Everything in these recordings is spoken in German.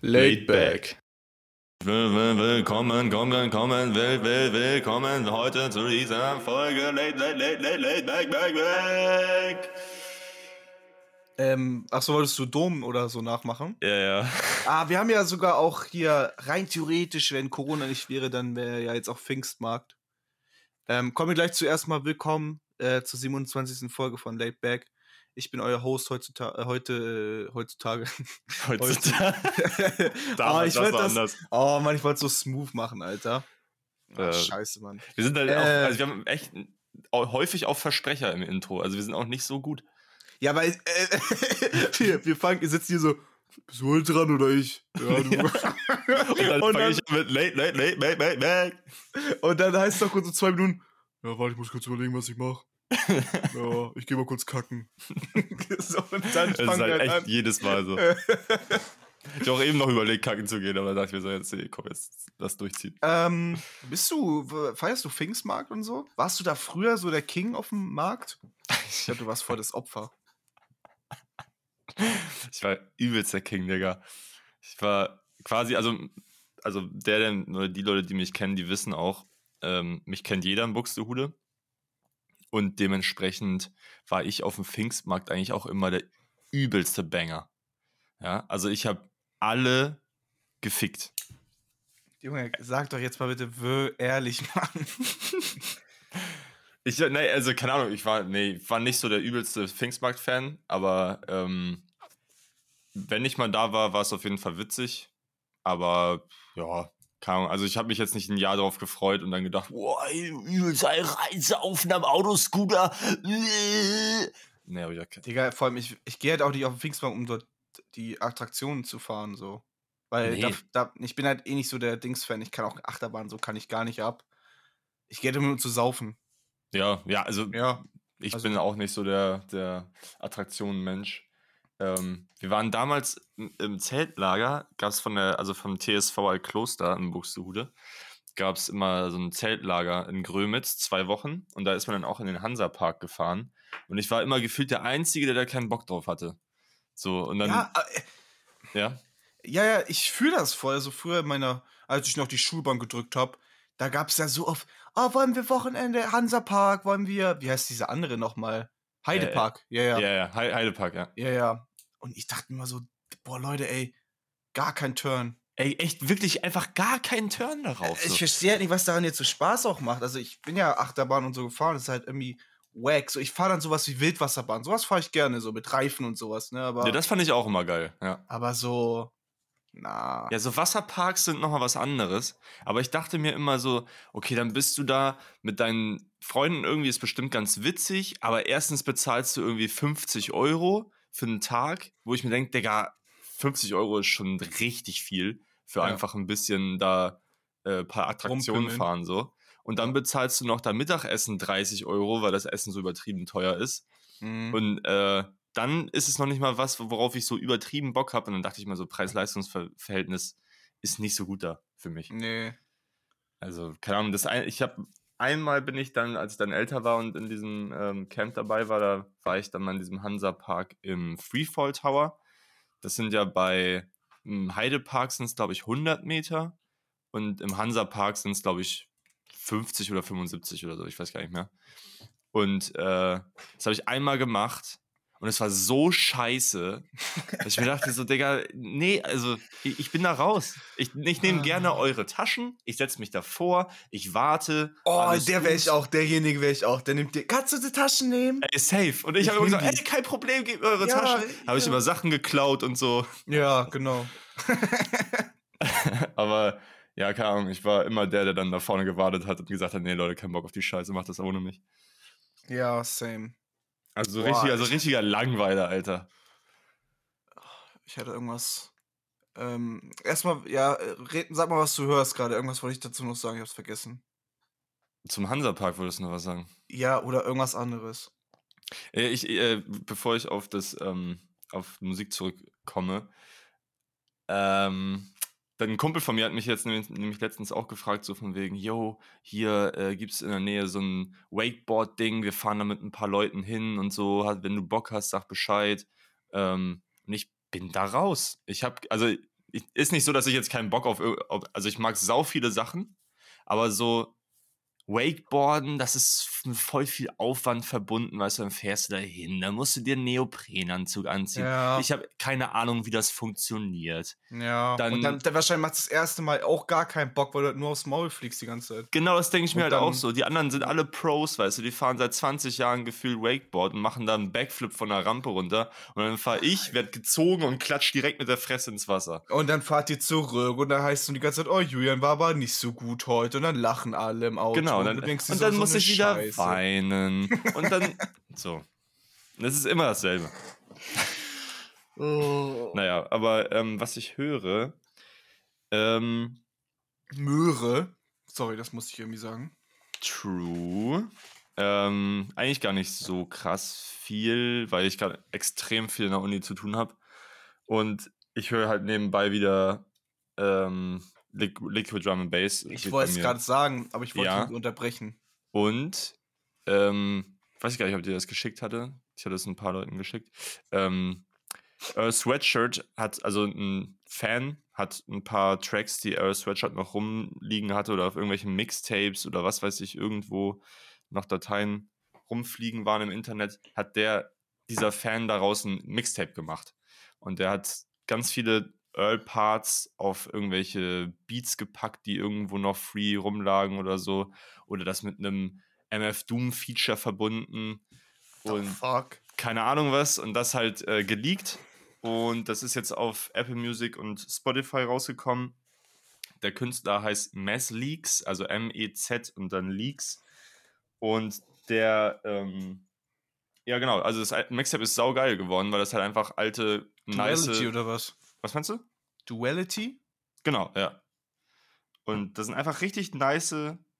Laid back. Will, will, willkommen, kommen, kommen, will, will, willkommen heute zu dieser Folge Late, Late, Late, Late, Late, Back, Back, Back. Ähm, ach so, wolltest du Dom oder so nachmachen? Ja, ja. Ah, wir haben ja sogar auch hier rein theoretisch, wenn Corona nicht wäre, dann wäre ja jetzt auch Pfingstmarkt. Ähm, kommen wir gleich zuerst mal willkommen äh, zur 27. Folge von Late Back. Ich bin euer Host heutzutage, äh, heute, äh, heutzutage. Heutzutage. oh, Damals, ich das war das, anders. oh Mann, ich wollte so smooth machen, Alter. Ah, Äh, scheiße, Mann. Wir sind halt Äh. auch, also wir haben echt häufig auch Versprecher im Intro. Also wir sind auch nicht so gut. Ja, weil äh, wir, wir fangen, sitzen hier so, bist du heute dran oder ich? Ja, du. Und dann Und dann- ich mit Late, Late, Late, Back, Back, Back. Und dann heißt es doch kurz so zwei Minuten, ja, warte, ich muss kurz überlegen, was ich mache. Ja, ich gehe mal kurz kacken. so, und dann Das ist halt halt echt an. jedes Mal so. Ich habe auch eben noch überlegt, kacken zu gehen, aber da dachte ich mir so, jetzt, nee, komm, jetzt lass durchziehen. Ähm, bist du, feierst du Pfingstmarkt und so? Warst du da früher so der King auf dem Markt? Ich glaube, du warst voll das Opfer. Ich war übelst der King, Digga. Ich war quasi, also, also der, der, oder die Leute, die mich kennen, die wissen auch, ähm, mich kennt jeder in Buxtehude. Und dementsprechend war ich auf dem Pfingstmarkt eigentlich auch immer der übelste Banger. Ja, also ich habe alle gefickt. Junge, sag doch jetzt mal bitte ehrlich, Mann. Ich, nee, also keine Ahnung, ich war, nee, war nicht so der übelste Pfingstmarkt-Fan, aber ähm, wenn ich mal da war, war es auf jeden Fall witzig. Aber ja, keine Ahnung, also ich habe mich jetzt nicht ein Jahr darauf gefreut und dann gedacht, boah, übelst Reise auf einem Autoscooter. Nee, aber ich hab kein- Digga, vor allem, ich, ich gehe halt auch nicht auf den Pfingstmarkt, um dort die Attraktionen zu fahren, so. Weil Nee. da, da, ich bin halt eh nicht so der Dings-Fan. Ich kann auch Achterbahn, so kann ich gar nicht ab. Ich gehe halt immer nur zu saufen. Ja, ja, also Ja. Ich Also- bin auch nicht so der, der Attraktionen-Mensch. Ähm, wir waren damals im- Zeltlager, gab es von der, also vom TSV Altkloster in Buxtehude, gab es immer so ein Zeltlager in Grömitz, zwei Wochen. Und da ist man dann auch in den Hansapark gefahren. Und ich war immer gefühlt der Einzige, der da keinen Bock drauf hatte. So, und dann, Ja, ja, äh, ja, ja, ich fühle das voll. Also früher in meiner, als ich noch die Schulbank gedrückt habe, da gab es ja so oft, oh, wollen wir Wochenende, Hansapark, wollen wir, wie heißt diese andere nochmal? Heidepark, ja, ja, ja, ja, ja, Hei- Heidepark, ja. ja, Und ich dachte mir immer so, boah, Leute, ey, gar kein Turn. Ey, echt wirklich einfach gar keinen Turn darauf. Ich So. verstehe halt nicht, was daran jetzt so Spaß auch macht. Also ich bin ja Achterbahn und so gefahren, das ist halt irgendwie wack. So, ich fahre dann sowas wie Wildwasserbahn. Sowas fahre ich gerne, so mit Reifen und sowas, ne? Aber, Ja, das fand ich auch immer geil, ja. aber so, na. Ja, so Wasserparks sind nochmal was anderes. Aber ich dachte mir immer so, okay, dann bist du da mit deinen Freunden irgendwie, ist bestimmt ganz witzig, aber erstens bezahlst du irgendwie 50 Euro für einen Tag, wo ich mir denke, Digga, 50 Euro ist schon richtig viel für Ja. einfach ein bisschen da äh, paar Attraktionen Rumpimmeln. fahren so. Und dann bezahlst du noch da Mittagessen 30 Euro, weil das Essen so übertrieben teuer ist. Mhm. Und äh, dann ist es noch nicht mal was, worauf ich so übertrieben Bock habe. Und dann dachte ich mal so, Preis-Leistungs-Verhältnis ist nicht so gut da für mich. Nee. Also, keine Ahnung, das ein, ich habe einmal bin ich dann, als ich dann älter war und in diesem ähm, Camp dabei war, da war ich dann mal in diesem Hansa-Park im Freefall Tower. Das sind ja bei im Heidepark sind es, glaube ich, 100 Meter und im Hansa-Park sind es, glaube ich, 50 oder 75 oder so, ich weiß gar nicht mehr. Und äh, das habe ich einmal gemacht und es war so scheiße, dass ich mir dachte so, Digga, nee, also ich, ich bin da raus. Ich, ich nehme Ah. gerne eure Taschen, ich setze mich davor, ich warte. Oh, der wäre ich auch, derjenige wäre ich auch. Der nimmt dir. Kannst du die Taschen nehmen? Ey, safe. Und ich, Ich habe gesagt, die. ey, kein Problem, gebt mir eure Ja, Taschen. Habe ich ja. immer Sachen geklaut und so. Ja, genau. Aber ja, keine Ahnung, ich war immer der, der dann da vorne gewartet hat und gesagt hat, nee, Leute, kein Bock auf die Scheiße, macht das ohne mich. Ja, same. Also so Boah, richtiger, so ich- richtiger Langweiler, Alter. Ich hatte irgendwas. Ähm, erstmal, ja, red, sag mal, was du hörst gerade. Irgendwas wollte ich dazu noch sagen, ich hab's vergessen. Zum Hansapark würdest du noch was sagen. Ja, oder irgendwas anderes. Äh, Ich, äh, bevor ich auf das, ähm, auf Musik zurückkomme, ähm, dann ein Kumpel von mir hat mich jetzt nämlich, letztens auch gefragt, so von wegen, yo, hier äh, gibt es in der Nähe so ein Wakeboard-Ding, wir fahren da mit ein paar Leuten hin und so, wenn du Bock hast, sag Bescheid. Ähm, und ich bin da raus. Ich habe, also ich, ist nicht so, dass ich jetzt keinen Bock auf, auf, also ich mag sau viele Sachen, aber so Wakeboarden, das ist mit voll viel Aufwand verbunden, weißt du, dann fährst du da hin, dann musst du dir einen Neoprenanzug anziehen. Ja. Ich habe keine Ahnung, wie das funktioniert. Ja. Dann- und dann, dann wahrscheinlich macht das erste Mal auch gar keinen Bock, weil du halt nur aufs Maul fliegst die ganze Zeit. Genau, das denke ich mir Und halt auch so. Die anderen sind alle Pros, weißt du, die fahren seit 20 Jahren gefühlt Wakeboard und machen da einen Backflip von der Rampe runter. Und dann fahre ich, werd gezogen und klatsch direkt mit der Fresse ins Wasser. Und dann fahrt ihr zurück und dann heißt es die ganze Zeit, oh, Julian war aber nicht so gut heute. Und dann lachen alle im Auto. Genau, und, dann, denkst dir und dann so muss ich wieder Scheiße. weinen. Und dann, so. Das ist immer dasselbe. Oh. Naja, aber ähm, was ich höre, ähm, Möhre. Sorry, das musste ich irgendwie sagen. True. Ähm, eigentlich gar nicht so krass viel, weil ich gerade extrem viel in der Uni zu tun habe. Und ich höre halt nebenbei wieder ähm, Liquid Drum and Bass. Ich wollte es gerade sagen, aber ich wollte Ja. unterbrechen. Und, ähm, weiß ich gar nicht, ob dir das geschickt hatte. Ich hatte es ein paar Leuten geschickt. Ähm, Earl Sweatshirt hat, also ein Fan hat ein paar Tracks, die Earl Sweatshirt noch rumliegen hatte oder auf irgendwelchen Mixtapes oder was weiß ich, irgendwo noch Dateien rumfliegen waren im Internet, hat der, dieser Fan daraus ein Mixtape gemacht. Und der hat ganz viele Earl-Parts auf irgendwelche Beats gepackt, die irgendwo noch free rumlagen oder so. Oder das mit einem MF Doom-Feature verbunden. Und fuck. keine Ahnung was. Und das halt äh, geleakt. Und das ist jetzt auf Apple Music und Spotify rausgekommen. Der Künstler heißt Mez Leaks, also M-E-Z und dann Leaks. Und der, ähm, ja genau, also das Mixtape ist saugeil geworden, weil das halt einfach alte, nice. Duality oder was? Was meinst du? Duality? Genau, ja. Und das sind einfach richtig nice,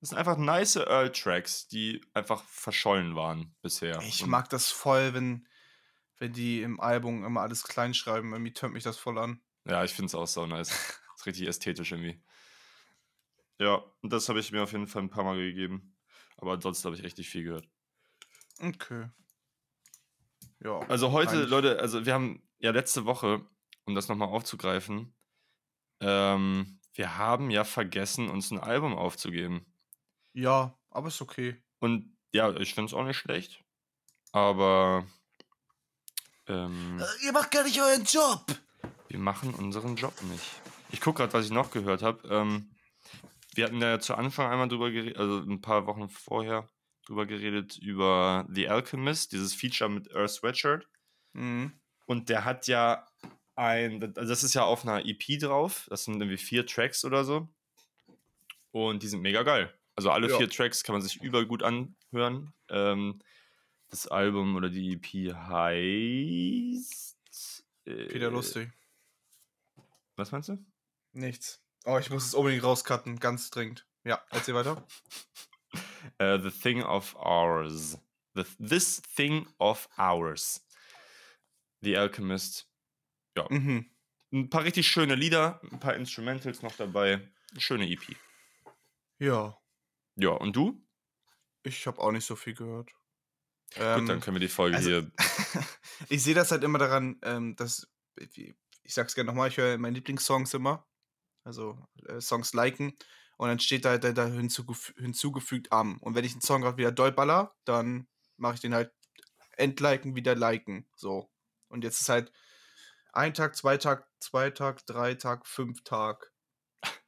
das sind einfach nice Earl-Tracks, die einfach verschollen waren bisher. Ich Und mag das voll, wenn, wenn die im Album immer alles klein schreiben. Irgendwie tönt mich das voll an. Ja, ich finde es auch so nice. ist richtig ästhetisch irgendwie. Ja, das habe ich mir auf jeden Fall ein paar Mal gegeben. Aber ansonsten habe ich echt nicht viel gehört. Okay. Ja. Also heute, Leute, also wir haben ja letzte Woche, um das nochmal aufzugreifen, ähm, wir haben ja vergessen, uns ein Album aufzugeben. Ja, aber ist okay. Und ja, ich finde es auch nicht schlecht. Aber ähm, ihr macht gar nicht euren Job. wir machen unseren Job nicht. Ich gucke gerade, was ich noch gehört habe. Ähm, wir hatten ja zu Anfang einmal drüber geredet, also ein paar Wochen vorher drüber geredet, über The Alchemist, dieses Feature mit Earth Sweatshirt. Mhm. Und der hat ja ein, also das ist ja auf einer EP drauf. Das sind irgendwie vier Tracks oder so. Und die sind mega geil. Also alle Ja. vier Tracks kann man sich überall gut anhören. Ähm, das Album oder die EP heißt. Äh, Peter Lustig. Was meinst du? Nichts. Oh, ich muss es unbedingt rauscutten. Ganz dringend. Ja, erzähl weiter. Äh, the Thing of Ours. The, this Thing of Ours. The Alchemist. Ja. Mhm. Ein paar richtig schöne Lieder, ein paar Instrumentals noch dabei. Schöne EP. Ja. Ja, und du? Ich habe auch nicht so viel gehört. Gut, dann Ähm, können wir die Folge also- hier. ich sehe das halt immer daran, ähm, dass, wie- ich sag's gerne nochmal, ich höre meine Lieblingssongs immer. Also äh, Songs liken. Und dann steht da, da, da hinzugef hinzugefügt am. Und wenn ich einen Song gerade wieder doll baller, dann mache ich den halt entliken, wieder liken. So. Und jetzt ist halt ein Tag, zwei Tag, zwei Tag, drei Tag, fünf Tag.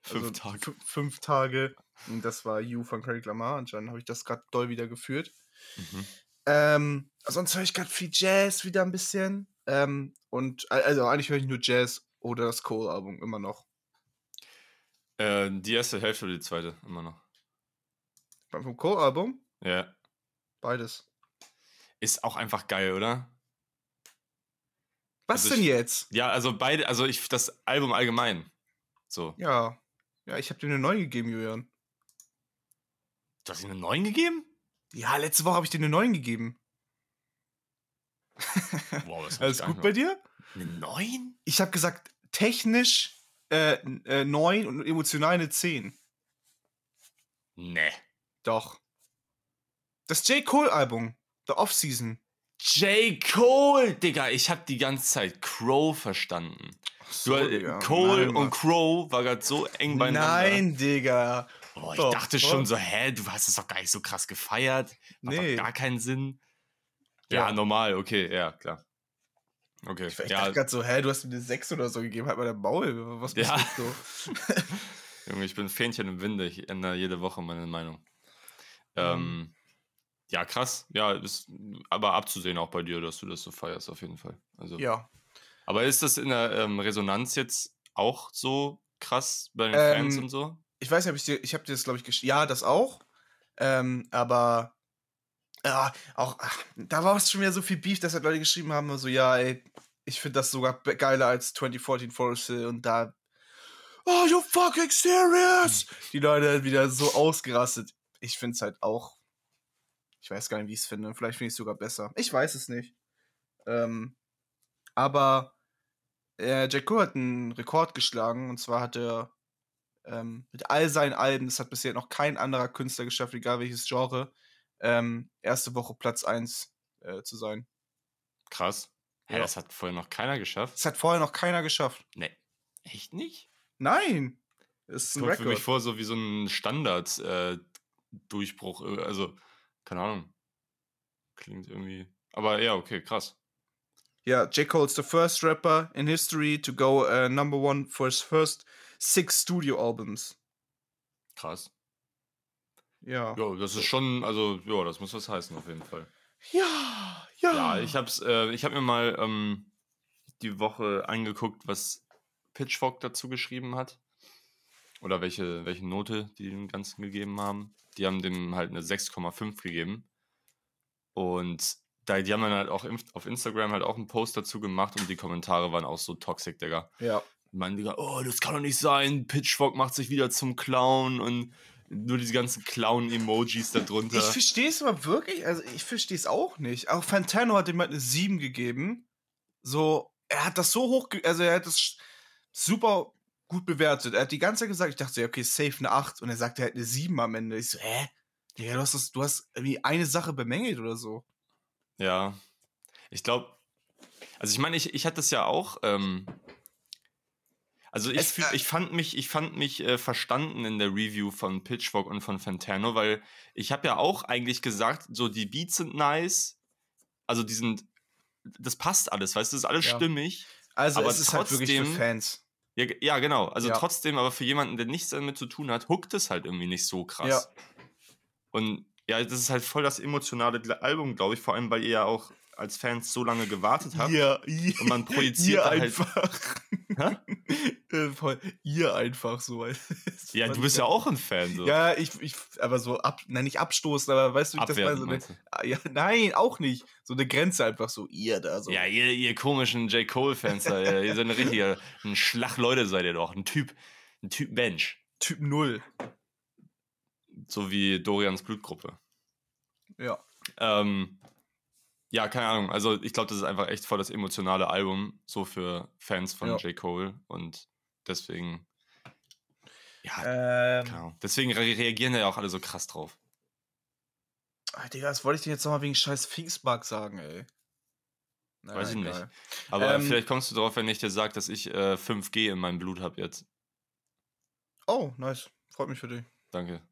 Fünf Also Tage. fü- Fünf Tage. Und das war You von Kendrick Lamar. Anscheinend habe ich das gerade doll wieder geführt. Mhm. Ähm, sonst höre ich gerade viel Jazz wieder ein bisschen. Ähm, und also eigentlich höre ich nur Jazz oder das Cole-Album immer noch. Äh, die erste Hälfte oder die zweite, immer noch. Beim vom Cole-Album? Ja. Beides. Ist auch einfach geil, oder? Was Also denn ich- jetzt? Ja, also beide, also ich, das Album allgemein. So. Ja. Ja, ich habe dir eine neue gegeben, Julian. Du hast ihm einen neuen gegeben? Ja, letzte Woche habe ich dir eine neuen gegeben. Wow, das Alles gut bei dir? Einen neuen? Ich habe gesagt, technisch äh, äh, 9 und emotional eine 10. Nee. Doch. Das J. Cole-Album. The Off-Season. J. Cole, Digga, ich hab die ganze Zeit Crow verstanden. So, Du, Digga. Cole Nein, und. Crow war gerade so eng beieinander. Nein, Digga. Oh, ich Doch, dachte doch. schon so, hä, du hast es doch gar nicht so krass gefeiert. Macht Nee. gar keinen Sinn. Ja, Ja. normal, okay, ja, klar. Okay, Ich, ich ja, dachte gerade so, hä, du hast mir eine 6 oder so gegeben, halt mal der Maul. Was bist Ja. du so? Junge, ich bin Fähnchen im Winde, ich ändere jede Woche meine Meinung. Ähm, ja, krass. Ja, ist aber abzusehen auch bei dir, dass du das so feierst, auf jeden Fall. Also, ja. Aber ist das in der ähm, Resonanz jetzt auch so krass bei den Ähm, Fans und so? Ich weiß nicht, ob ich dir, ich habe dir das, glaube ich, geschrieben. Ja, das auch. Ähm, aber ja, auch, ach, da war es schon wieder so viel Beef, dass halt Leute geschrieben haben, so, ja, ey, ich finde das sogar geiler als 2014 Forest Hill und da, oh, you fucking serious? Die Leute halt wieder so ausgerastet. Ich finde es halt auch, ich weiß gar nicht, wie ich es finde. Vielleicht finde ich es sogar besser. Ich weiß es nicht. Ähm, aber äh, Jack Cole hat einen Rekord geschlagen und zwar hat er ähm, mit all seinen Alben, das hat bisher noch kein anderer Künstler geschafft, egal welches Genre, ähm, erste Woche Platz 1 äh, zu sein. Krass. Hä, Ja. das hat vorher noch keiner geschafft? Das hat vorher noch keiner geschafft. Nee. Echt nicht? Nein! Das ist Das ein kommt für mich vor, so wie so ein Standard-Durchbruch. also, keine Ahnung. Klingt irgendwie. Aber ja, okay, krass. Ja, J. Cole is the first rapper in history to go uh, number one for his first six studio albums. Krass. Ja. Ja, das ist schon, also, ja, das muss was heißen, auf jeden Fall. Ja, ja. Ja, ich hab's, äh, ich hab mir mal ähm, die Woche angeguckt, was Pitchfork dazu geschrieben hat. Oder welche, welche Note die dem Ganzen gegeben haben. Die haben dem halt eine 6,5 gegeben. Und da, die haben dann halt auch auf Instagram halt auch einen Post dazu gemacht und die Kommentare waren auch so toxic, Digga. Ja. Meinen Digga, oh, das kann doch nicht sein. Pitchfork macht sich wieder zum Clown und nur diese ganzen Clown-Emojis da drunter. Ich verstehe es aber wirklich, also ich verstehe es auch nicht. Auch Fantano hat ihm halt eine 7 gegeben. So, er hat das so hoch, also er hat das super gut bewertet. Er hat die ganze Zeit gesagt, ich dachte, ja, okay, safe eine 8 und er sagte halt eine 7 am Ende. Ich so, hä? Digga, du hast, das, du hast irgendwie eine Sache bemängelt oder so. Ja. Ich glaube, also ich meine, ich, ich hatte das ja auch. Ähm, also ich, fühl, äh, ich fand mich, ich fand mich äh, verstanden in der Review von Pitchfork und von Fantano, weil ich habe ja auch eigentlich gesagt, so die Beats sind nice, also die sind, das passt alles, weißt du, das ist alles Ja. stimmig. Also Aber es ist halt wirklich für trotzdem- Fans. Ja, ja genau. Also Ja. trotzdem, aber für jemanden, der nichts damit zu tun hat, huckt es halt irgendwie nicht so krass. Ja. Und ja, das ist halt voll das emotionale Album, glaube ich, vor allem, weil ihr ja auch als Fans so lange gewartet habt. Ihr, ihr, Und man projiziert ihr halt. einfach. Äh, voll, ihr einfach so. Ja, du bist ja auch ein Fan. So. Ja, ich, ich, aber so ab, nein, nicht abstoßen, aber weißt du, wie ich das meine? So du? Ah, ja, nein, auch nicht. So eine Grenze einfach so, ihr da so. Ja, ihr, ihr komischen J. Cole-Fans, ihr seid ein richtiger, ein Schlachleute seid ihr doch. Ein Typ, ein Typ Mensch. Typ Null. So wie Dorians Blutgruppe. Ja. Ähm, ja, keine Ahnung. Also ich glaube, das ist einfach echt voll das emotionale Album, so für Fans von Ja. J. Cole. Und deswegen, ja, Ähm, Ahnung. Deswegen re reagieren da ja auch alle so krass drauf. ah, Digga, was wollte ich denn jetzt nochmal wegen scheiß Pfingstmark sagen, ey? Na, Weiß ich nicht. egal. Aber Ähm, vielleicht kommst du drauf, wenn ich dir sage, dass ich äh, 5G in meinem Blut habe jetzt. Oh, nice. Freut mich für dich. Danke.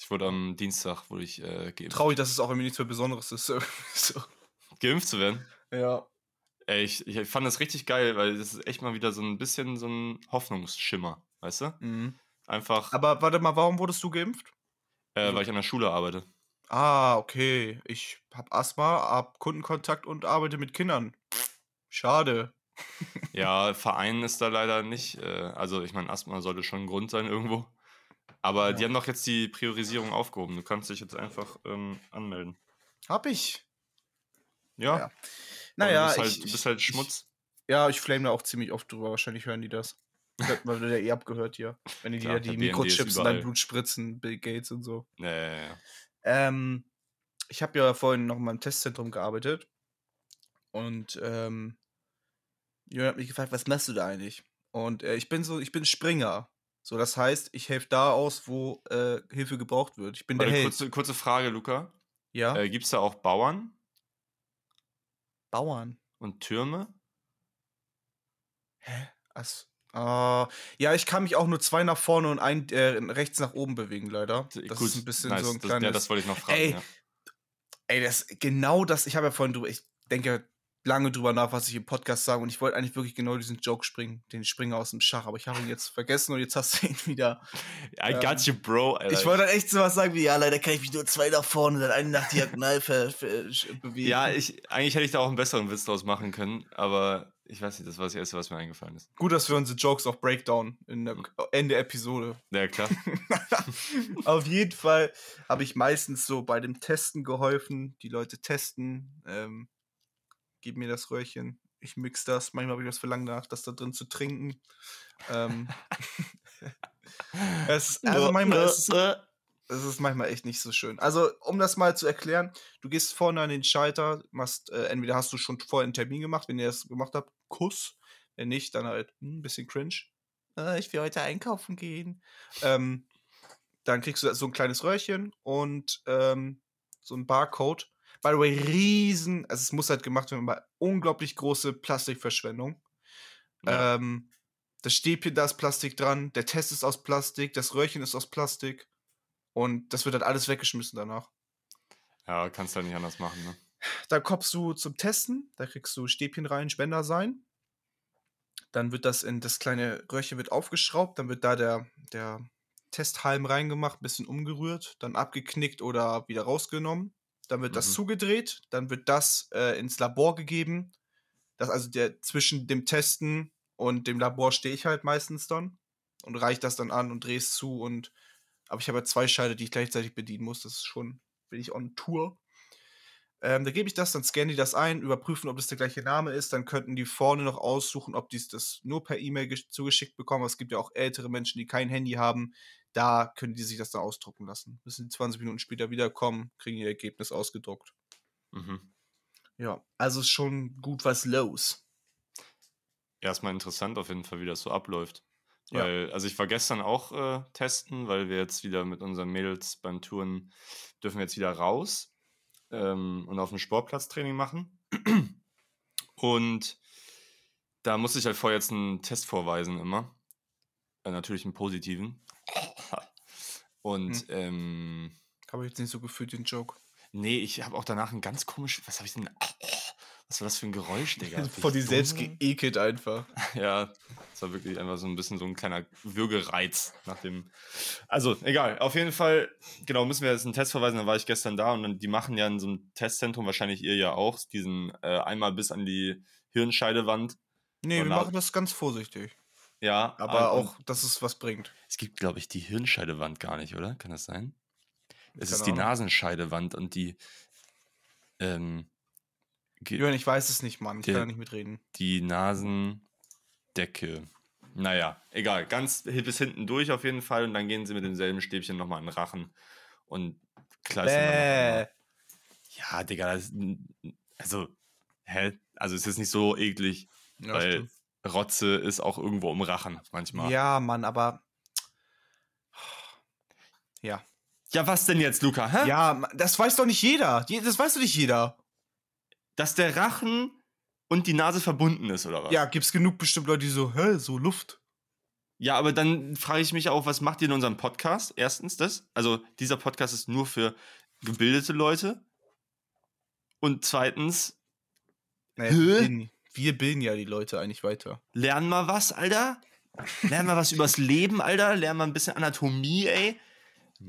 Ich wurde am Dienstag, wurde ich äh, geimpft. Traurig, dass es auch irgendwie nichts mehr Besonderes ist. so. Geimpft zu werden. Ja. Ey, ich, ich fand das richtig geil, weil das ist echt mal wieder so ein bisschen so ein Hoffnungsschimmer, weißt du? Mhm. Einfach, Aber warte mal, warum wurdest du geimpft? äh, weil ich an der Schule arbeite. Ah, okay. Ich hab Asthma, hab Kundenkontakt und arbeite mit Kindern. Schade. Ja, Verein ist da leider nicht. Äh, also, ich meine, Asthma sollte schon ein Grund sein irgendwo. Aber die Ja. haben doch jetzt die Priorisierung aufgehoben. Du kannst dich jetzt einfach ähm, anmelden. Hab ich. Ja. Ja. Naja, du bist halt, ich, du bist halt ich- Schmutz. Ja, ich flame da auch ziemlich oft drüber. Wahrscheinlich hören die das. Hört man wieder eh abgehört hier. Wenn die dir Klar, die BND ist Mikrochips in dein. Blut spritzen, Bill Gates und so. Ja, ja, ja. Ähm, ich habe ja vorhin noch mal im Testzentrum gearbeitet. Und ähm, Jörn hat mich gefragt, was machst du da eigentlich? Und äh, ich bin so, ich bin Springer. So, das heißt, ich helfe da aus, wo äh, Hilfe gebraucht wird. Ich bin der Warte, Held. kurze, kurze Frage, Luca. ja? Äh, Gibt es da auch Bauern? Bauern. Und Türme? Hä? As Ah, ja, ich kann mich auch nur zwei nach vorne und ein äh, rechts nach oben bewegen, leider. Das Gut, ist ein bisschen nice. so ein das, kleines. ja, das wollte ich noch fragen. Ey, ja. Ey, das genau das, ich habe ja vorhin drüber, ich denke lange drüber nach, was ich im Podcast sage und ich wollte eigentlich wirklich genau diesen Joke springen, den Springer aus dem Schach, aber ich habe ihn jetzt vergessen und jetzt hast du ihn wieder. I got you, Bro. Alter. ähm, Ich wollte dann echt sowas sagen wie, ja, leider kann ich mich nur zwei nach vorne und dann einen nach diagonal bewegen. Ja, ich, eigentlich hätte ich da auch einen besseren Witz draus machen können, aber ich weiß nicht, das war das Erste, was mir eingefallen ist. Gut, dass wir unsere Jokes auch breakdown in der Ende Episode. Ja, klar. Auf jeden Fall habe ich meistens so bei dem Testen geholfen. Die Leute testen, ähm, gib mir das Röhrchen, ich mix das. Manchmal habe ich das Verlangen nach, das da drin zu trinken. Ähm, es, also manchmal ist es, es ist manchmal echt nicht so schön. Also, um das mal zu erklären, du gehst vorne an den Schalter, machst, äh, entweder hast du schon vorher einen Termin gemacht, wenn ihr das gemacht habt, Kuss. Wenn nicht, dann halt hm, ein bisschen cringe. Äh, ich will heute einkaufen gehen. Ähm, dann kriegst du so ein kleines Röhrchen und ähm, so ein Barcode. By the way, riesen, also es muss halt gemacht werden, aber unglaublich große Plastikverschwendung. Ja. Ähm, das Stäbchen, da ist Plastik dran, der Test ist aus Plastik, das Röhrchen ist aus Plastik und das wird halt alles weggeschmissen danach. Ja, kannst du halt nicht anders machen, ne? Da kommst du zum Testen, da kriegst du Stäbchen rein, Spender sein. Dann wird das in das kleine Röhrchen wird aufgeschraubt, dann wird da der, der Testhalm reingemacht, ein bisschen umgerührt, dann abgeknickt oder wieder rausgenommen. Dann wird das Mhm. zugedreht, dann wird das äh, ins Labor gegeben. Das also der zwischen dem Testen und dem Labor stehe ich halt meistens dann und reiche das dann an und drehe es zu und aber ich habe ja zwei Schalter, die ich gleichzeitig bedienen muss. Das ist schon, bin ich on Tour. Ähm, da gebe ich das, dann scannen die das ein, überprüfen, ob das der gleiche Name ist. Dann könnten die vorne noch aussuchen, ob die das nur per E-Mail gesch- zugeschickt bekommen. Es gibt ja auch ältere Menschen, die kein Handy haben. Da können die sich das dann ausdrucken lassen. Müssen die 20 Minuten später wiederkommen, kriegen ihr Ergebnis ausgedruckt. Mhm. Ja, also ist schon gut was los. Erstmal interessant auf jeden Fall, wie das so abläuft. Ja. Weil, also ich war gestern auch äh, testen, weil wir jetzt wieder mit unseren Mädels beim Touren dürfen wir jetzt wieder raus ähm, und auf dem Sportplatz Training machen. Und da musste ich halt vorher jetzt einen Test vorweisen immer. Äh, natürlich einen positiven. Und Hm. ähm, Habe ich jetzt nicht so gefühlt, den Joke. nee, ich habe auch danach ein ganz komisch. Was habe ich denn? Was war das für ein Geräusch, Digga? Vor dir selbst geekelt einfach. Ja, das war wirklich einfach so ein bisschen so ein kleiner Würgereiz nach dem. Also, egal. Auf jeden Fall, genau, müssen wir jetzt einen Test verweisen. Dann war ich gestern da und dann, die machen ja in so einem Testzentrum, wahrscheinlich ihr ja auch, diesen äh, einmal bis an die Hirnscheidewand. Nee, Und wir machen das ganz vorsichtig. Ja, Aber auch, dass es was bringt. Es gibt, glaube ich, die Hirnscheidewand gar nicht, oder? Kann das sein? Es Keine ist die. Nasenscheidewand und die. Ähm, ge- Jörn, ich weiß es nicht, Mann. Ich Der- kann da nicht mitreden. die Nasendecke. Naja, egal. Ganz bis hinten durch auf jeden Fall. Und dann gehen sie mit demselben Stäbchen nochmal in den Rachen. Und Bäh. einmal- Ja, Digga, das, also, hä? Also es ist nicht so eklig, Ja, weil stimmt. Rotze ist auch irgendwo im Rachen manchmal. Ja, Mann, aber. Ja. Ja, was denn jetzt, Luca? Hä? Ja, das weiß doch nicht jeder. Je- Das weiß doch nicht jeder. Dass der Rachen und die Nase verbunden ist, oder was? Ja, gibt's genug bestimmt Leute, die so, hä, so Luft. Ja, aber dann frage ich mich auch, was macht ihr in unserem Podcast? Erstens das. Also, dieser Podcast ist nur für gebildete Leute. Und zweitens, Naja? Wir, bilden, ja die Leute eigentlich weiter. lernen mal was, Alter. Lernen mal was übers Leben, Alter. Lernen mal ein bisschen Anatomie, ey.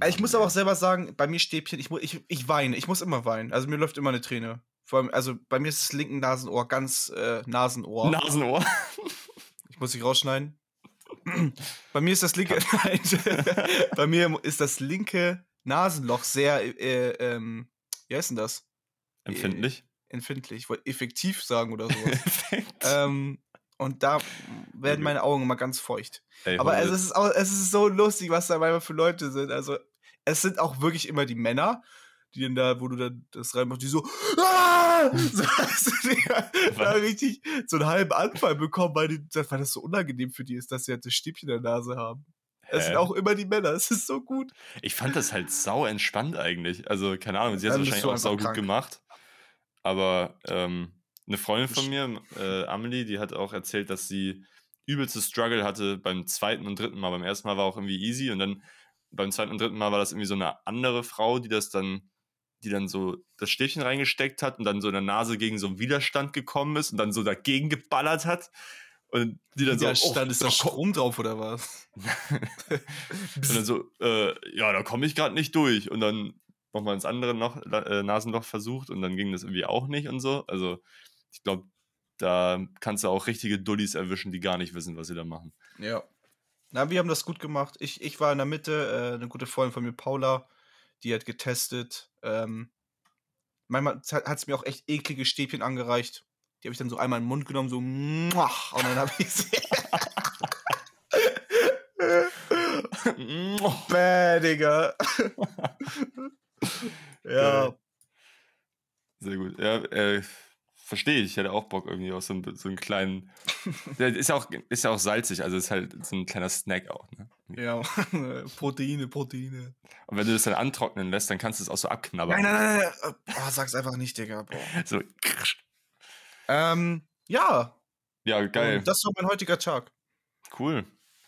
Ich muss aber auch selber sagen, bei mir Stäbchen, ich, mu- ich, ich weine, ich muss immer weinen. Also mir läuft immer eine Träne. Vor allem, also bei mir ist das linke Nasenohr ganz äh, Nasenohr. Nasenohr. Ich muss dich rausschneiden. bei mir ist das linke, Nein, bei mir ist das linke Nasenloch sehr, äh, ähm, wie heißt denn das? Empfindlich. Empfindlich. Ich wollte effektiv sagen oder sowas. ähm, und da werden meine Augen immer ganz feucht. Ey, Aber es ist, auch, es ist so lustig, was da manchmal für Leute sind. Also, es sind auch wirklich immer die Männer, die dann da, wo du dann das reinmachst, die so, ah! so also, die, da richtig so einen halben Anfall bekommen, weil, die, weil das so unangenehm für die ist, dass sie halt das Stäbchen in der Nase haben. Es sind auch immer die Männer, es ist so gut. Ich fand das halt sau entspannt eigentlich. Also, keine Ahnung, sie hat es wahrscheinlich du auch sau einfach gut krank. gemacht. Aber, ähm, Eine Freundin von mir, äh, Amelie, die hat auch erzählt, dass sie übelste Struggle hatte beim zweiten und dritten Mal. Beim ersten Mal war auch irgendwie easy und dann beim zweiten und dritten Mal war das irgendwie so eine andere Frau, die das dann, die dann so das Stäbchen reingesteckt hat und dann so in der Nase gegen so einen Widerstand gekommen ist und dann so dagegen geballert hat. Und die dann Ja, so, oh, stand ist da Strom drauf oder was? und dann so, äh, ja, da komme ich gerade nicht durch. Und dann nochmal ins andere noch, äh, Nasenloch versucht und dann ging das irgendwie auch nicht und so. Also ich glaube, da kannst du auch richtige Dullis erwischen, die gar nicht wissen, was sie da machen. Ja. Na, wir haben das gut gemacht. Ich, ich war in der Mitte, äh, eine gute Freundin von mir, Paula, die hat getestet. Ähm, manchmal hat es mir auch echt eklige Stäbchen angereicht. Die habe ich dann so einmal in den Mund genommen, so muah, und dann habe ich sie. Bäh, Digga. ja. Sehr gut. Ja, äh, verstehe ich. Ich hätte auch Bock irgendwie auf so einen, so einen kleinen. Der ist ja auch, ist ja auch salzig, also ist halt so ein kleiner Snack auch. Ne? Ja, Proteine, Proteine. Und wenn du das dann antrocknen lässt, dann kannst du es auch so abknabbern. Nein, nein, nein, nein. Oh, sag's einfach nicht, Digga. Boah. So. Ähm, ja. Ja, geil. Und das war mein heutiger Tag. Cool.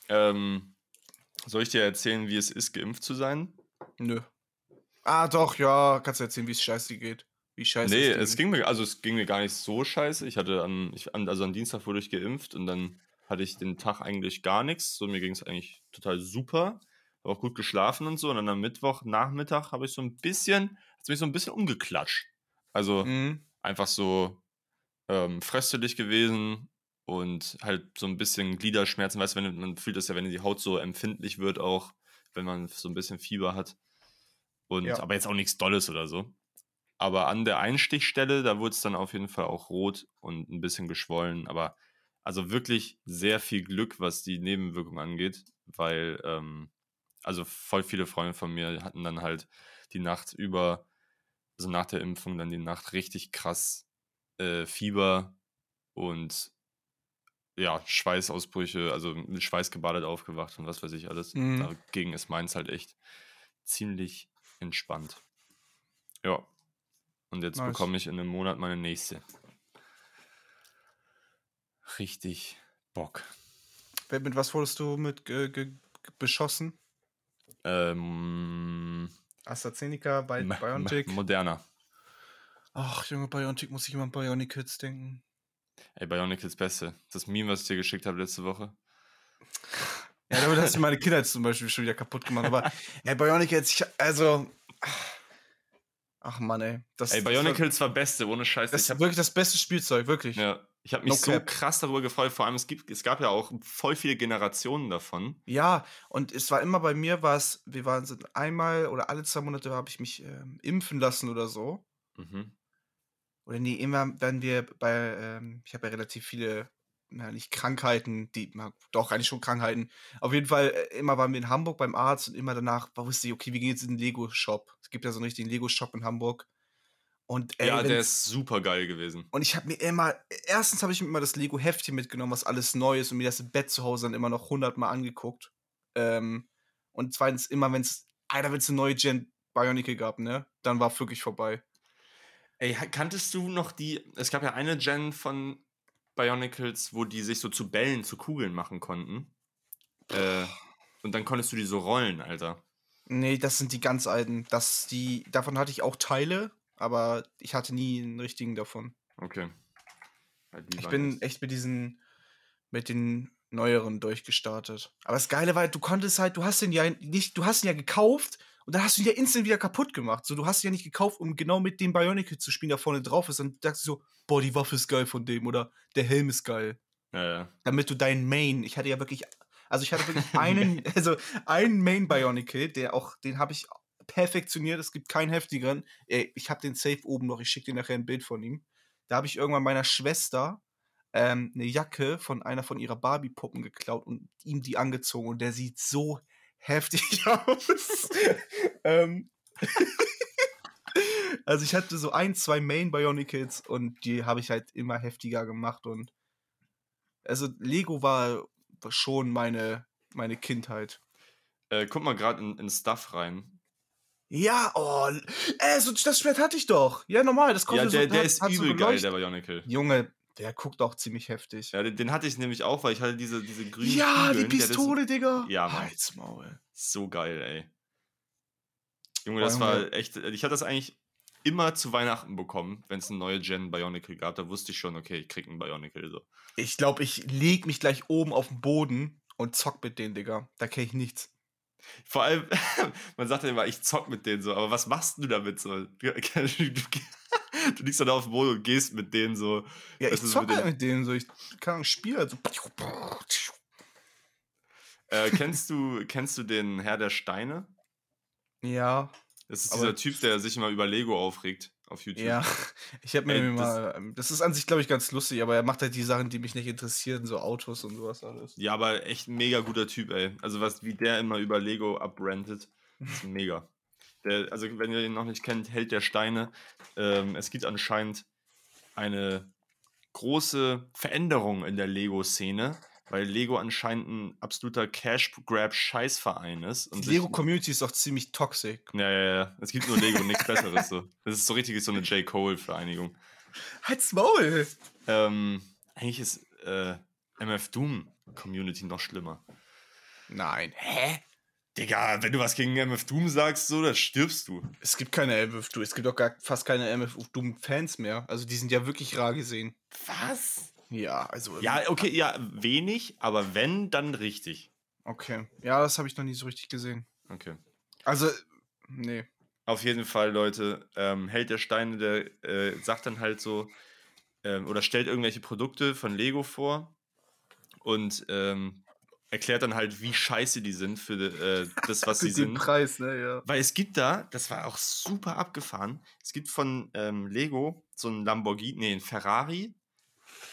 Ähm, soll ich dir erzählen, wie es ist, geimpft zu sein? Nö. Ah, doch, ja. Kannst du erzählen, wie es scheiße geht. Wie scheiße Nee, es ging mir, also es ging mir gar nicht so scheiße. Ich hatte an, ich, an also am Dienstag wurde ich geimpft und dann hatte ich den Tag eigentlich gar nichts. So, mir ging es eigentlich total super. Habe auch gut geschlafen und so. Und dann am Mittwoch Nachmittag habe ich so ein bisschen, hat mich so ein bisschen umgeklatscht. Also Mhm. einfach so ähm, fröstelig gewesen und halt so ein bisschen Gliederschmerzen. Weißt du, wenn, man fühlt das ja, wenn die Haut so empfindlich wird, auch wenn man so ein bisschen Fieber hat. Und Ja. aber jetzt auch nichts Dolles oder so. Aber an der Einstichstelle, da wurde es dann auf jeden Fall auch rot und ein bisschen geschwollen. Aber also wirklich sehr viel Glück, was die Nebenwirkungen angeht, weil ähm, also voll viele Freunde von mir hatten dann halt die Nacht über, also nach der Impfung, dann die Nacht richtig krass äh, Fieber und ja, Schweißausbrüche, also mit Schweiß gebadet aufgewacht und was weiß ich alles. Mhm. Dagegen ist meins halt echt ziemlich entspannt. Ja. Und jetzt Nice. bekomme ich in einem Monat meine nächste. Richtig Bock. Mit was wurdest du mit beschossen? Ähm, AstraZeneca, Bi BioNTech? Moderna. Ach, Junge, BioNTech muss ich immer an Bionic Kids denken. Ey, Bionic ist das Beste. Das Meme, was ich dir geschickt habe letzte Woche. Ja, damit hast du meine Kindheit zum Beispiel schon wieder kaputt gemacht. Aber ja, Bionic ich, also. Ach Mann, ey. Das, Ey, Bionic war- Hills war Beste, ohne Scheiß. Das ist wirklich das beste Spielzeug, wirklich. ja, ich habe mich No so cap. krass darüber gefreut. Vor allem, es, gibt, es gab ja auch voll viele Generationen davon. Ja, und es war immer bei mir, war es, wir waren so einmal oder alle zwei Monate habe ich mich ähm, impfen lassen oder so. Mhm. Oder nee, immer, wenn wir bei, ähm, ich habe ja relativ viele, na, nicht Krankheiten, die, na, doch, eigentlich schon Krankheiten. Auf jeden Fall, äh, immer waren wir in Hamburg beim Arzt und immer danach wusste ich, okay, wir gehen jetzt in den Lego-Shop. Es gibt ja so einen richtigen Lego-Shop in Hamburg. Und, ey, ja, der ist super geil gewesen. Und ich habe mir immer, erstens habe ich mir immer das Lego-Heftchen mitgenommen, was alles neu ist und mir das Bett zu Hause dann immer noch hundertmal angeguckt. Ähm, und zweitens immer, wenn es, Alter, wenn es eine neue Gen Bionicle gab, ne, dann war wirklich vorbei. Ey, kanntest du noch die. Es gab ja eine Gen von Bionicles, wo die sich so zu Bällen, zu Kugeln machen konnten. Äh, und dann konntest du die so rollen, Alter. Nee, das sind die ganz alten. Das, die, davon hatte ich auch Teile, aber ich hatte nie einen richtigen davon. Okay. Die Ich bin echt mit diesen, mit den neueren durchgestartet. Aber das Geile war, du konntest halt, du hast den ja nicht, du hast ihn ja gekauft und dann hast du ihn ja instant wieder kaputt gemacht. So, du hast ihn ja nicht gekauft, um genau mit dem Bionicle zu spielen, der vorne drauf ist. Und dachtest du so, boah, die Waffe ist geil von dem oder der Helm ist geil. Ja, ja. Damit du deinen Main, ich hatte ja wirklich, also ich hatte wirklich einen, also einen Main Bionicle, der auch, den habe ich perfektioniert. Es gibt keinen heftigeren. Ey, Ich habe den Safe oben noch, ich schicke dir nachher ein Bild von ihm. Da habe ich irgendwann meiner Schwester ähm, eine Jacke von einer von ihrer Barbie-Puppen geklaut und ihm die angezogen und der sieht so heftig aus. ähm, also ich hatte so ein, zwei Main Bionicles und die habe ich halt immer heftiger gemacht und also Lego war schon meine, meine Kindheit. Äh, guck mal gerade in, in Stuff rein. Ja, oh, äh, so, das Schwert hatte ich doch. Ja, normal, das Ja, konnte der, so, der hat- ist hat so übel geil, geleuchtet. der Bionicle. Junge, der guckt auch ziemlich heftig. Ja, den, den hatte ich nämlich auch, weil ich hatte diese, diese grünen Ja, die Kugeln, ist Pistole, Digga. Ja, Mann. Halt's Maul. So geil, ey. Junge, das war echt. Ich hatte das eigentlich immer zu Weihnachten bekommen, wenn es eine neue Gen Bionicle gab. Da wusste ich schon, okay, ich krieg einen Bionicle. So. Ich glaube, ich leg mich gleich oben auf den Boden und zock mit denen, Digga. Da kenn ich nichts. Vor allem, man sagt ja immer, ich zock mit denen so, aber was machst du damit so? Du, du, liegst dann auf dem Boden und gehst mit denen so. Ja, ich Das ist zock mit halt mit denen so. Ich kann ein Spiel halt so. Äh, kennst, du, kennst du den Herr der Steine? Ja, Das ist dieser Typ, der sich immer über Lego aufregt auf YouTube. ja. Ich habe mir Ey, mal. ähm, Das ist an sich, glaube ich, ganz lustig, aber er macht halt die Sachen, die mich nicht interessieren, so Autos und sowas alles. Ja, aber echt ein mega guter Typ, ey. Also was, wie der immer über Lego abrantet, ist mega. Der, also wenn ihr ihn noch nicht kennt, Held der Steine. Ähm, es gibt anscheinend eine große Veränderung in der Lego-Szene, weil Lego anscheinend ein absoluter Cash-Grab-Scheißverein ist. Und Die Lego-Community ist auch ziemlich toxisch. Ja, ja, ja. Es gibt nur Lego und nichts Besseres. So. Das ist so richtig so eine J. Cole-Vereinigung. Halt's Maul! Ähm, eigentlich ist äh, MF Doom Community noch schlimmer. Nein. Hä? Digga, wenn du was gegen MF Doom sagst, so, dann stirbst du. Es gibt keine MF Doom. Es gibt auch gar fast keine MF Doom-Fans mehr. Also die sind ja wirklich rar gesehen. Was? Ja, also. Ja, okay, ja, wenig, aber wenn, dann richtig. Okay. Ja, das habe ich noch nie so richtig gesehen. Okay. Also, nee. Auf jeden Fall, Leute, ähm, Held der Steine, der äh, sagt dann halt so, ähm, oder stellt irgendwelche Produkte von Lego vor und ähm, erklärt dann halt, wie scheiße die sind für äh, das, was sie sind. Preis, ne, ja. Weil es gibt da, das war auch super abgefahren, es gibt von ähm, Lego so einen Lamborghini, nee, einen Ferrari,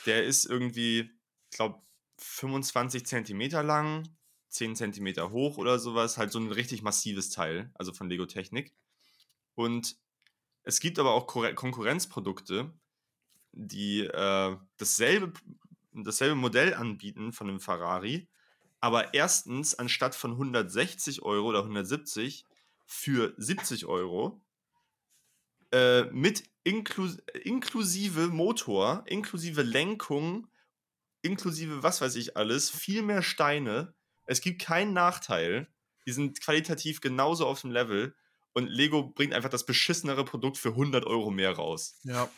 der ist irgendwie, ich glaube, 25 Zentimeter lang, 10 Zentimeter hoch oder sowas, halt so ein richtig massives Teil, also von Lego Technik. Und es gibt aber auch Konkurrenzprodukte, die äh, dasselbe, dasselbe Modell anbieten von einem Ferrari, aber erstens anstatt von 160 Euro oder 170 für 70 Euro äh, mit inklu inklusive Motor, inklusive Lenkung, inklusive was weiß ich alles, viel mehr Steine. Es gibt keinen Nachteil. Die sind qualitativ genauso auf dem Level und Lego bringt einfach das beschissenere Produkt für 100 Euro mehr raus. Ja.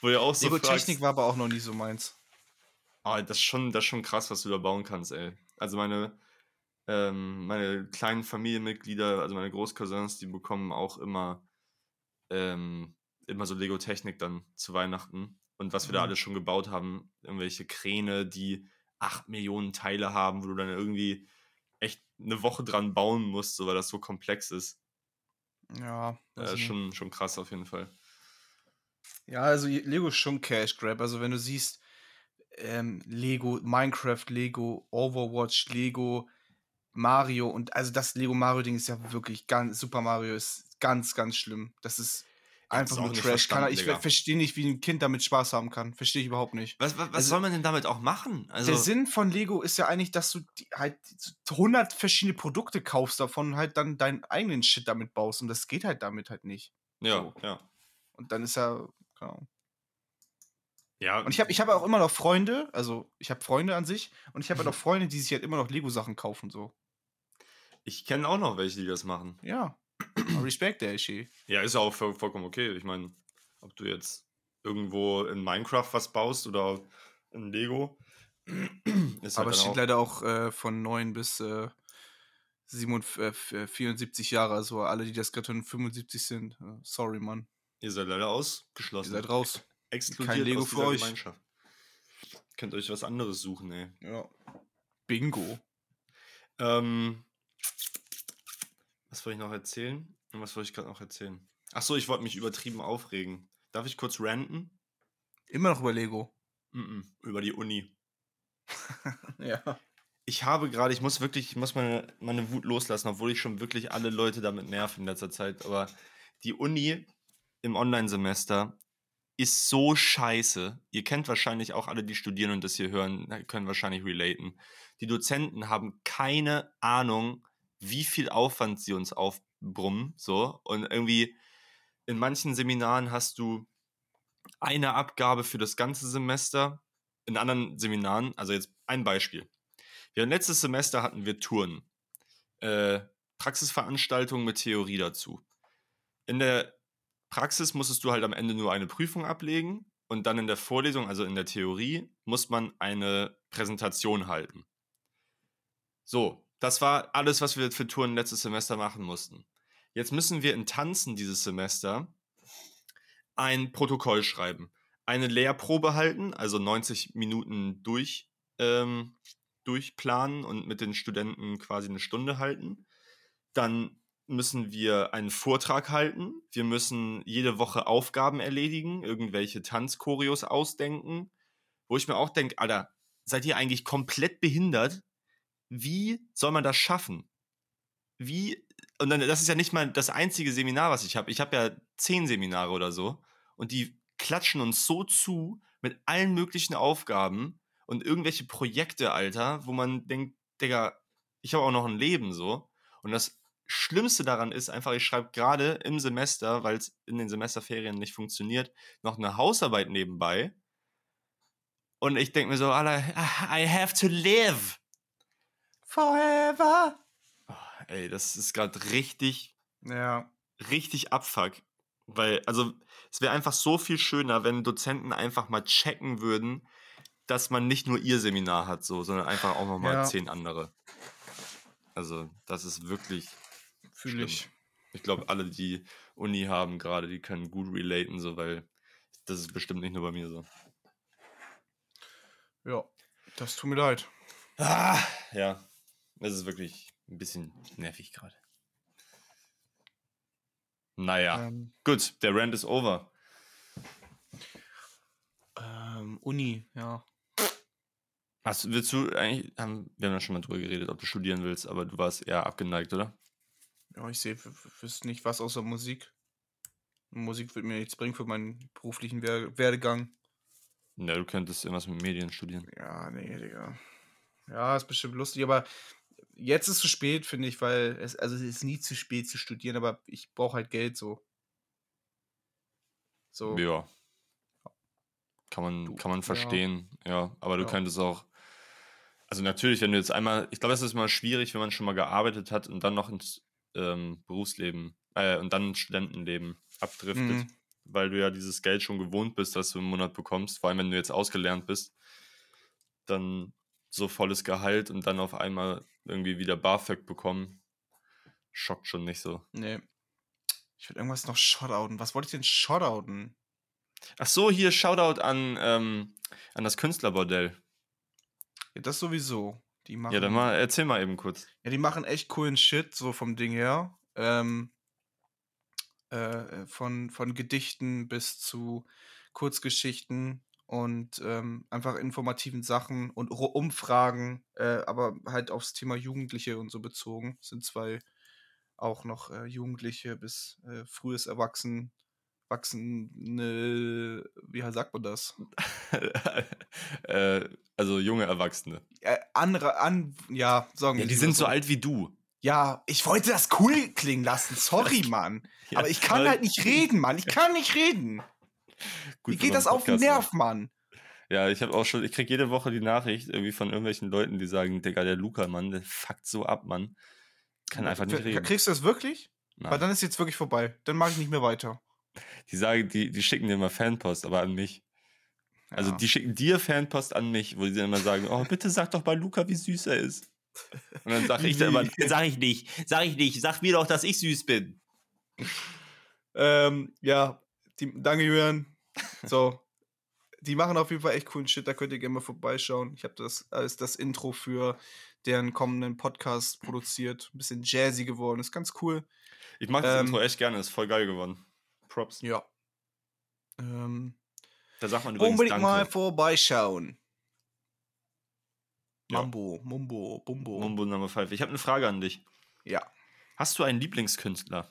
Wo ihr auch so Lego fragst, Technik war aber auch noch nie so meins. Ah, das ist schon, das ist schon krass, was du da bauen kannst, ey. Also meine, ähm, meine kleinen Familienmitglieder, also meine Großcousins, die bekommen auch immer, ähm, immer so Lego-Technik dann zu Weihnachten. Und was wir da Mhm. alles schon gebaut haben, irgendwelche Kräne, die 8 Millionen Teile haben, wo du dann irgendwie echt eine Woche dran bauen musst, so, weil das so komplex ist. Ja. Äh, nicht. schon, schon krass auf jeden Fall. Ja, also Lego ist schon Cash Grab. Also wenn du siehst, ähm, Lego, Minecraft, Lego, Overwatch, Lego, Mario und also das Lego Mario Ding ist ja wirklich ganz, Super Mario ist ganz, ganz schlimm. Das ist einfach nur Trash. Kann, ich verstehe nicht, wie ein Kind damit Spaß haben kann. Verstehe ich überhaupt nicht. Was, was, was Also- soll man denn damit auch machen? Also, Der Sinn von Lego ist ja eigentlich, dass du die, halt 100 verschiedene Produkte kaufst davon und halt dann deinen eigenen Shit damit baust. Und das geht halt damit halt nicht. ja, so. ja. Und dann ist ja, keine Ahnung. Ja, Und ich habe ich hab auch immer noch Freunde, also ich habe Freunde an sich und ich habe halt auch Freunde, die sich halt immer noch Lego-Sachen kaufen, so. ich kenne auch noch welche, die das machen. Ja. Respekt, der Ishi. Ja, ist ja auch voll, vollkommen okay. Ich meine, ob du jetzt irgendwo in Minecraft was baust oder in Lego, ist Aber halt es dann steht auch, leider auch äh, von 9 bis äh, 47, äh, 74 Jahre, also alle, die das gerade 75 sind. Äh, sorry, Mann. ihr seid leider Ihr ausgeschlossen. seid raus. Exkludiert kein Lego aus für euch. Gemeinschaft. Könnt euch was anderes suchen, ey. Ja. Bingo. Ähm, was wollte ich noch erzählen? Und was wollte ich gerade noch erzählen? Achso, ich wollte mich übertrieben aufregen. Darf ich kurz ranten? Immer noch über Lego. Mm-mm, über die Uni. Ja. ich habe gerade, ich muss wirklich, ich muss meine, meine Wut loslassen, obwohl ich schon wirklich alle Leute damit nerv in letzter Zeit. Aber die Uni im Online-Semester ist so scheiße. Ihr kennt wahrscheinlich auch alle, die studieren und das hier hören, können wahrscheinlich relaten. Die Dozenten haben keine Ahnung, wie viel Aufwand sie uns auf, brummen, so. Und irgendwie in manchen Seminaren hast du eine Abgabe für das ganze Semester. In anderen Seminaren, also jetzt ein Beispiel. Wir letztes Semester hatten wir Touren. Äh, Praxisveranstaltungen mit Theorie dazu. In der Praxis musstest du halt am Ende nur eine Prüfung ablegen und dann in der Vorlesung, also in der Theorie, muss man eine Präsentation halten. So, das war alles, was wir für Touren letztes Semester machen mussten. Jetzt müssen wir in Tanzen dieses Semester ein Protokoll schreiben, eine Lehrprobe halten, also 90 Minuten durch, ähm, durchplanen und mit den Studenten quasi eine Stunde halten. Dann müssen wir einen Vortrag halten. Wir müssen jede Woche Aufgaben erledigen, irgendwelche Tanzchoreos ausdenken, wo ich mir auch denke, Alter, seid ihr eigentlich komplett behindert? Wie soll man das schaffen? Wie, und dann, das ist ja nicht mal das einzige Seminar, was ich habe. Ich habe ja zehn Seminare oder so und die klatschen uns so zu mit allen möglichen Aufgaben und irgendwelche Projekte, Alter, wo man denkt, Digga, ich habe auch noch ein Leben so. Und das Schlimmste daran ist einfach, ich schreibe gerade im Semester, weil es in den Semesterferien nicht funktioniert, noch eine Hausarbeit nebenbei. Und ich denke mir so, Alter, I have to live. Forever. Oh, ey, das ist gerade richtig, Ja. richtig Abfuck. Weil, also, es wäre einfach so viel schöner, wenn Dozenten einfach mal checken würden, dass man nicht nur ihr Seminar hat, so, sondern einfach auch nochmal Ja. zehn andere. Also, das ist wirklich Fühle ich. Ich glaube, alle, die Uni haben gerade, die können gut relaten, so, weil das ist bestimmt nicht nur bei mir so. Ja. Das tut mir leid. Ah, ja, das ist wirklich ein bisschen nervig gerade. Naja, Ähm, gut, der Rant ist over. ähm, Uni, ja. Hast, willst du eigentlich, haben, wir haben ja schon mal drüber geredet, ob du studieren willst, aber du warst eher abgeneigt, oder? Ja, ich sehe, wüsste nicht was außer Musik. Musik wird mir nichts bringen für meinen beruflichen Wer Werdegang. Ja, du könntest irgendwas mit Medien studieren. Ja, nee, Digga. Ja, ist bestimmt lustig, aber jetzt ist zu spät, finde ich, weil es, also es ist nie zu spät zu studieren, aber ich brauche halt Geld so. So. Ja. Kann man, Du- kann man ja. verstehen, ja. Aber du Ja. könntest auch. Also natürlich, wenn du jetzt einmal, ich glaube, es ist mal schwierig, wenn man schon mal gearbeitet hat und dann noch ins ähm, Berufsleben äh, und dann Studentenleben abdriftet, Mhm. weil du ja dieses Geld schon gewohnt bist, das du im Monat bekommst, vor allem wenn du jetzt ausgelernt bist, dann so volles Gehalt und dann auf einmal irgendwie wieder BAföG bekommen, schockt schon nicht so. Nee. Ich will irgendwas noch shoutouten. Was wollte ich denn shoutouten? Ach so, hier Shoutout an, ähm, an das Künstlerbordell. Ja, das sowieso. Die machen, Ja, dann mal, erzähl mal eben kurz. Ja, die machen echt coolen Shit, so vom Ding her. Ähm, äh, von, von Gedichten bis zu Kurzgeschichten und ähm, einfach informativen Sachen und Umfragen, äh, aber halt aufs Thema Jugendliche und so bezogen. Sind zwei auch noch äh, Jugendliche bis äh, frühes Erwachsen, Wachsende, wie sagt man das? äh, also junge Erwachsene. Äh, andere, an, ja, sagen Ja, wir die es sind so alt wie du. Ja, ich wollte das cool klingen lassen. Sorry, Mann. Ja, Aber ich kann weil- halt nicht reden, Mann. Ich kann nicht reden. Gut Wie geht das auf den ne? Nerv, Mann? Ja, ich habe auch schon, ich krieg jede Woche die Nachricht irgendwie von irgendwelchen Leuten, die sagen, Digga, der Luca, Mann, der fuckt so ab, Mann. Kann einfach nicht reden. Kriegst du das wirklich? Weil Nein. dann ist jetzt wirklich vorbei. Dann mache ich nicht mehr weiter. Die sagen, die, die schicken dir mal Fanpost, aber an mich. Also Ja. die schicken dir Fanpost an mich, wo sie dann immer sagen, oh, bitte sag doch mal Luca, wie süß er ist. Und dann sage ich dann immer, sag ich nicht, sag ich nicht, sag mir doch, dass ich süß bin. Ähm, ja, die, danke, Julian. So. Die machen auf jeden Fall echt coolen Shit, da könnt ihr gerne mal vorbeischauen. Ich habe das als das Intro für deren kommenden Podcast produziert. Ein bisschen jazzy geworden, ist ganz cool. Ich mag das Ähm, Intro echt gerne, ist voll geil geworden. Props. Ja. Ähm, Da sagt man übrigens unbedingt Danke. mal vorbeischauen. Ja. Mambo, Mumbo, Bumbo. Mumbo Number 5. Ich habe eine Frage an dich. Ja. Hast du einen Lieblingskünstler?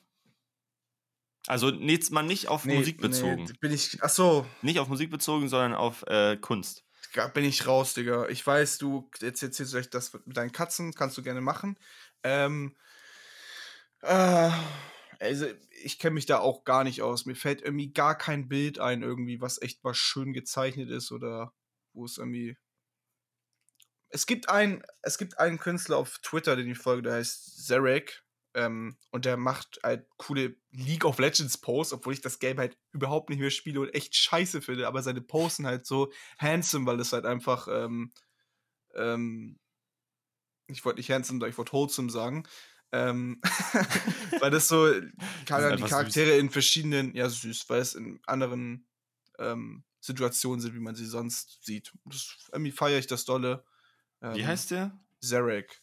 Also jetzt mal nicht auf Musik bezogen. Nee, bin ich. Ach so, Nicht auf Musik bezogen, sondern auf äh, Kunst. da bin ich raus, Digga. Ich weiß, du jetzt erzählst euch das mit deinen Katzen, kannst du gerne machen. Ähm, Äh, also, ich kenne mich da auch gar nicht aus. Mir fällt irgendwie gar kein Bild ein, irgendwie, was echt mal schön gezeichnet ist oder wo es irgendwie. Es gibt einen, es gibt einen Künstler auf Twitter, den ich folge, der heißt Zarek. Ähm, und der macht halt coole League of Legends Posts, obwohl ich das Game halt überhaupt nicht mehr spiele und echt scheiße finde. Aber seine Posts sind halt so handsome, weil es halt einfach, ähm, ähm, ich wollte nicht handsome, ich wollte wholesome sagen. Ähm, weil das so, kann die Charaktere süß. in verschiedenen, ja süß, weil es in anderen ähm, Situationen sind, wie man sie sonst sieht. Das, irgendwie feiere ich das dolle. Ähm, wie heißt der? Zarek.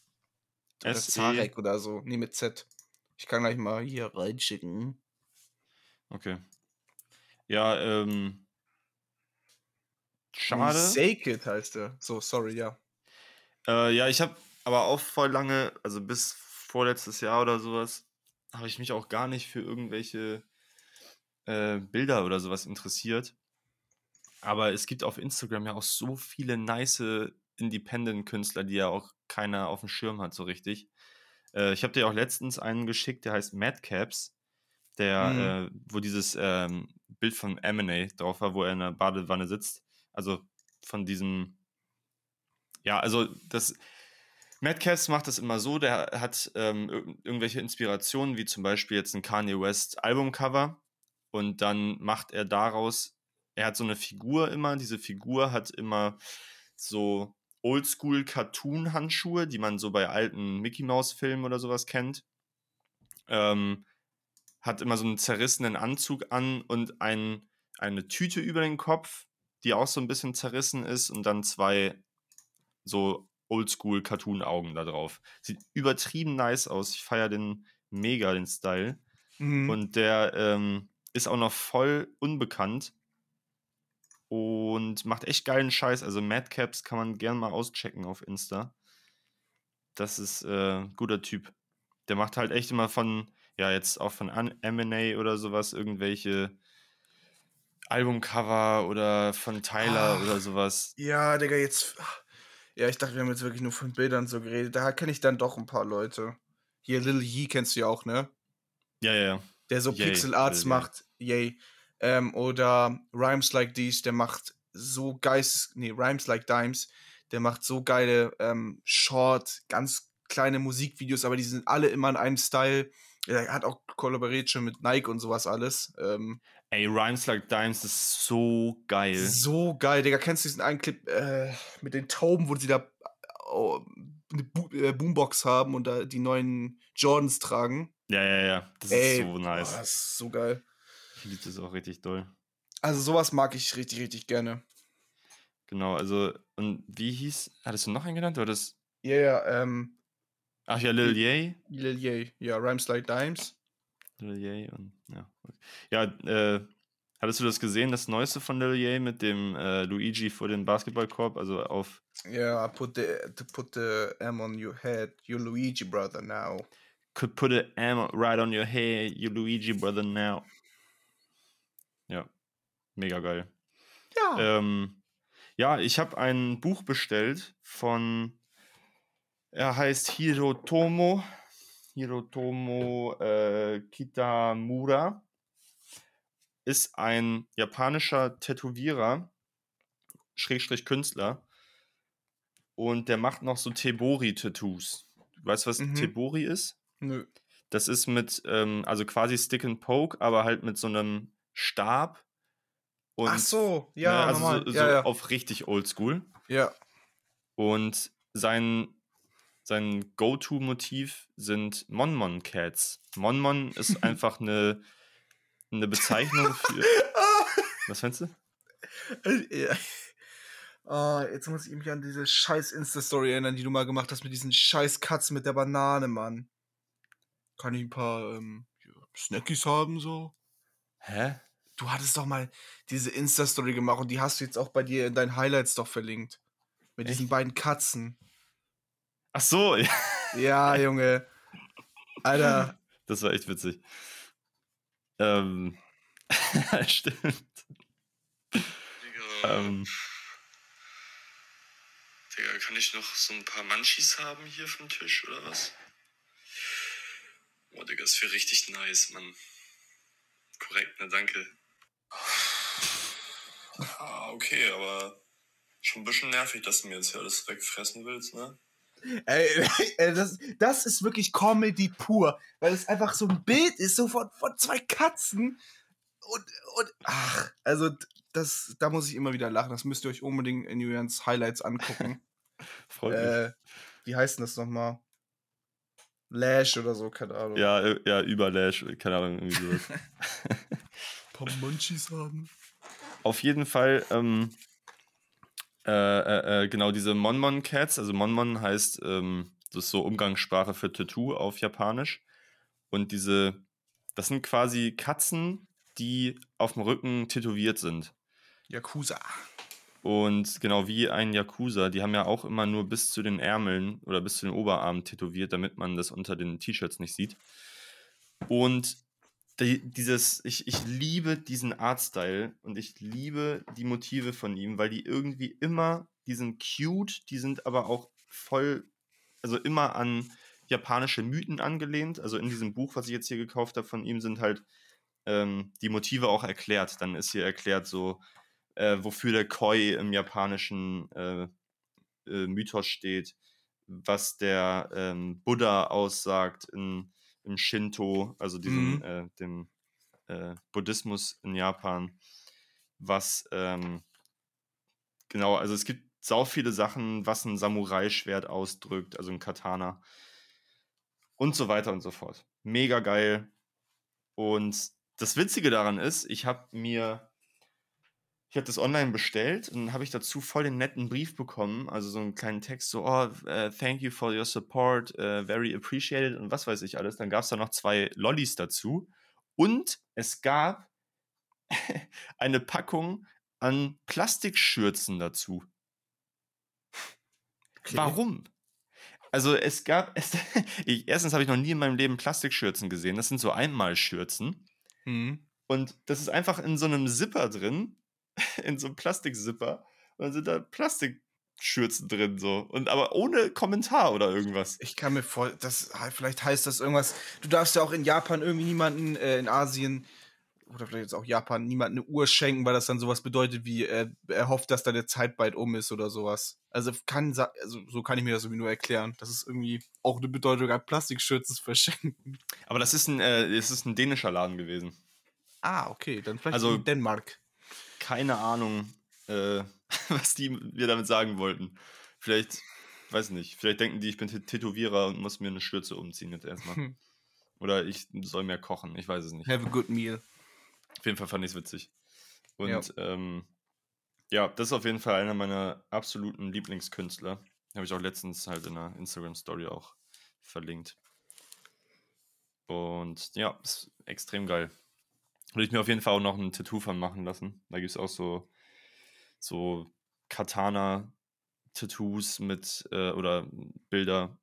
Oder Zarek oder so. Nee, mit Z. Ich kann gleich mal hier reinschicken. Okay. Ja, ähm. Schade. Sacred heißt der. So, sorry, ja. Äh, ja, ich habe aber auch voll lange, also bis vorletztes Jahr oder sowas, habe ich mich auch gar nicht für irgendwelche äh, Bilder oder sowas interessiert. Aber es gibt auf Instagram ja auch so viele nice Independent-Künstler, die ja auch keiner auf dem Schirm hat, so richtig. Äh, ich habe dir auch letztens einen geschickt, der heißt Madcaps, der, mhm. äh, wo dieses ähm, Bild von M&A drauf war, wo er in der Badewanne sitzt. Also von diesem, ja, also das, Madcast macht das immer so, der hat ähm, irgendwelche Inspirationen, wie zum Beispiel jetzt ein Kanye West Albumcover. Und dann macht er daraus, er hat so eine Figur immer, diese Figur hat immer so Oldschool Cartoon Handschuhe, die man so bei alten Mickey Mouse Filmen oder sowas kennt. Ähm, hat immer so einen zerrissenen Anzug an und ein, eine Tüte über den Kopf, die auch so ein bisschen zerrissen ist. Und dann zwei so Oldschool-Cartoon-Augen da drauf. Sieht übertrieben nice aus. Ich feiere den mega, den Style. Mhm. Und der ähm, ist auch noch voll unbekannt und macht echt geilen Scheiß. Also Madcaps kann man gerne mal auschecken auf Insta. Das ist äh, guter Typ. Der macht halt echt immer von, ja, jetzt auch von M&A oder sowas irgendwelche Albumcover oder von Tyler Ach, oder sowas. Ja, Digga, jetzt ja, ich dachte, wir haben jetzt wirklich nur von Bildern so geredet. Da kenne ich dann doch ein paar Leute. Hier, Lil Yee kennst du ja auch, ne? Ja, ja, ja. Der so Yay, Pixel Arts Lil macht. Yay. Ähm, oder Rhymes Like These, der macht so geist. Nee, Rhymes Like Dimes. Der macht so geile ähm, Short, ganz kleine Musikvideos, aber die sind alle immer in einem Style. Er hat auch kollaboriert schon mit Nike und sowas alles. Ähm, Ey, Rhymes Like Dimes ist so geil. So geil, Digga. Kennst du diesen einen Clip äh, mit den Tauben, wo sie da oh, eine Bo äh, Boombox haben und da die neuen Jordans tragen? Ja, ja, ja. Das Ey, ist so nice. Boah, das ist so geil. Ich liebe das auch richtig doll. Also sowas mag ich richtig, richtig gerne. Genau, also, und wie hieß, hattest du noch einen genannt, oder das? Ja, yeah, ähm. Ach ja, Lil Yay? Lil Yay, ja, Rhymes Like Dimes. Lil Yay und ja. Ja, äh, hattest du das gesehen, das Neueste von Lil Yay mit dem äh, Luigi vor dem Basketballkorb, also auf. Ja, yeah, put the to put the M on your head, your Luigi brother now. Could put a M right on your head, your Luigi brother now. Ja, mega geil. Ja. Ähm, ja, ich habe ein Buch bestellt von, er heißt Hirotomo Hirotomo äh, Kitamura ist ein japanischer Tätowierer, Schrägstrich Künstler. Und der macht noch so Tebori-Tattoos. Du weißt, was mhm. Tebori ist? Nö. Das ist mit, ähm, also quasi Stick and Poke, aber halt mit so einem Stab. Und, Ach so, ja, ne, also so, so ja, ja. auf richtig oldschool. Ja. Und sein sein Go-To-Motiv sind Monmon Cats. Monmon ist einfach eine, eine Bezeichnung für. Was findest du? Ja. Oh, jetzt muss ich mich an diese scheiß Insta-Story erinnern, die du mal gemacht hast mit diesen scheiß Katzen mit der Banane, Mann. Kann ich ein paar ähm, Snackies haben, so? Hä? Du hattest doch mal diese Insta-Story gemacht und die hast du jetzt auch bei dir in deinen Highlights doch verlinkt. Mit Echt? diesen beiden Katzen. Ach so. Ja, Junge. Alter. Das war echt witzig. Ähm. Stimmt. Digga. Ähm. Digga, kann ich noch so ein paar Munchies haben hier vom Tisch oder was? Boah, Digga, ist für richtig nice, Mann. Korrekt, ne, danke. Ah, okay, aber schon ein bisschen nervig, dass du mir jetzt hier alles wegfressen willst, ne? Ey, ey, das, das ist wirklich Comedy pur, weil es einfach so ein Bild ist, so von, von zwei Katzen und, und ach, also das, da muss ich immer wieder lachen. Das müsst ihr euch unbedingt in Julians Highlights angucken. Freut mich. äh, wie heißt denn das nochmal? Lash oder so, keine Ahnung. Ja, äh, ja, über Lash, keine Ahnung, irgendwie sowas. Ein paar Munchies haben. Auf jeden Fall, ähm, äh, äh, äh, genau diese Monmon Cats, also Monmon heißt, ähm, das ist so Umgangssprache für Tattoo auf Japanisch. Und diese, das sind quasi Katzen, die auf dem Rücken tätowiert sind. Yakuza. Und genau wie ein Yakuza, die haben ja auch immer nur bis zu den Ärmeln oder bis zu den Oberarmen tätowiert, damit man das unter den T-Shirts nicht sieht. Und die, dieses, ich, ich liebe diesen Artstyle und ich liebe die Motive von ihm, weil die irgendwie immer, die sind cute, die sind aber auch voll, also immer an japanische Mythen angelehnt. Also in diesem Buch, was ich jetzt hier gekauft habe von ihm, sind halt ähm, die Motive auch erklärt. Dann ist hier erklärt so, äh, wofür der Koi im japanischen äh, äh, Mythos steht, was der ähm, Buddha aussagt in, im Shinto, also diesem, Mhm. äh, dem äh, Buddhismus in Japan, was ähm, genau, also es gibt sau viele Sachen, was ein Samurai-Schwert ausdrückt, also ein Katana und so weiter und so fort. Mega geil. Und das Witzige daran ist, ich habe mir, ich habe das online bestellt und habe ich dazu voll den netten Brief bekommen, also so einen kleinen Text, so, oh, äh, thank you for your support, äh, very appreciated und was weiß ich alles. Dann gab es da noch zwei Lollis dazu und es gab eine Packung an Plastikschürzen dazu. Warum? Also es gab, es, ich, erstens habe ich noch nie in meinem Leben Plastikschürzen gesehen. Das sind so Einmalschürzen. Mhm. Und das ist einfach in so einem Zipper drin, in so einem Plastikzipper. Und dann sind da Plastikschürzen drin so. Und aber ohne Kommentar oder irgendwas. Ich kann mir voll, das vielleicht heißt das irgendwas. Du darfst ja auch in Japan irgendwie niemanden äh, in Asien oder vielleicht jetzt auch Japan niemanden eine Uhr schenken, weil das dann sowas bedeutet wie äh, er hofft, dass deine Zeit bald um ist oder sowas. Also kann also so kann ich mir das irgendwie nur erklären. Das ist irgendwie auch eine Bedeutung an Plastikschürzen verschenken. Aber das ist ein, äh, das ist ein dänischer Laden gewesen. Ah, okay, dann vielleicht Also- in Dänemark. Keine Ahnung, äh, was die mir damit sagen wollten. Vielleicht, weiß nicht, vielleicht denken die, ich bin Tä- Tätowierer und muss mir eine Schürze umziehen jetzt erstmal. Hm. Oder ich soll mehr kochen, ich weiß es nicht. Have a good meal. Auf jeden Fall fand ich es witzig. Und Ja. ähm, ja, das ist auf jeden Fall einer meiner absoluten Lieblingskünstler. Habe ich auch letztens halt in einer Instagram-Story auch verlinkt. Und ja, ist extrem geil. Würde ich mir auf jeden Fall auch noch ein Tattoo von machen lassen. Da gibt es auch so, so Katana-Tattoos mit äh, oder Bilder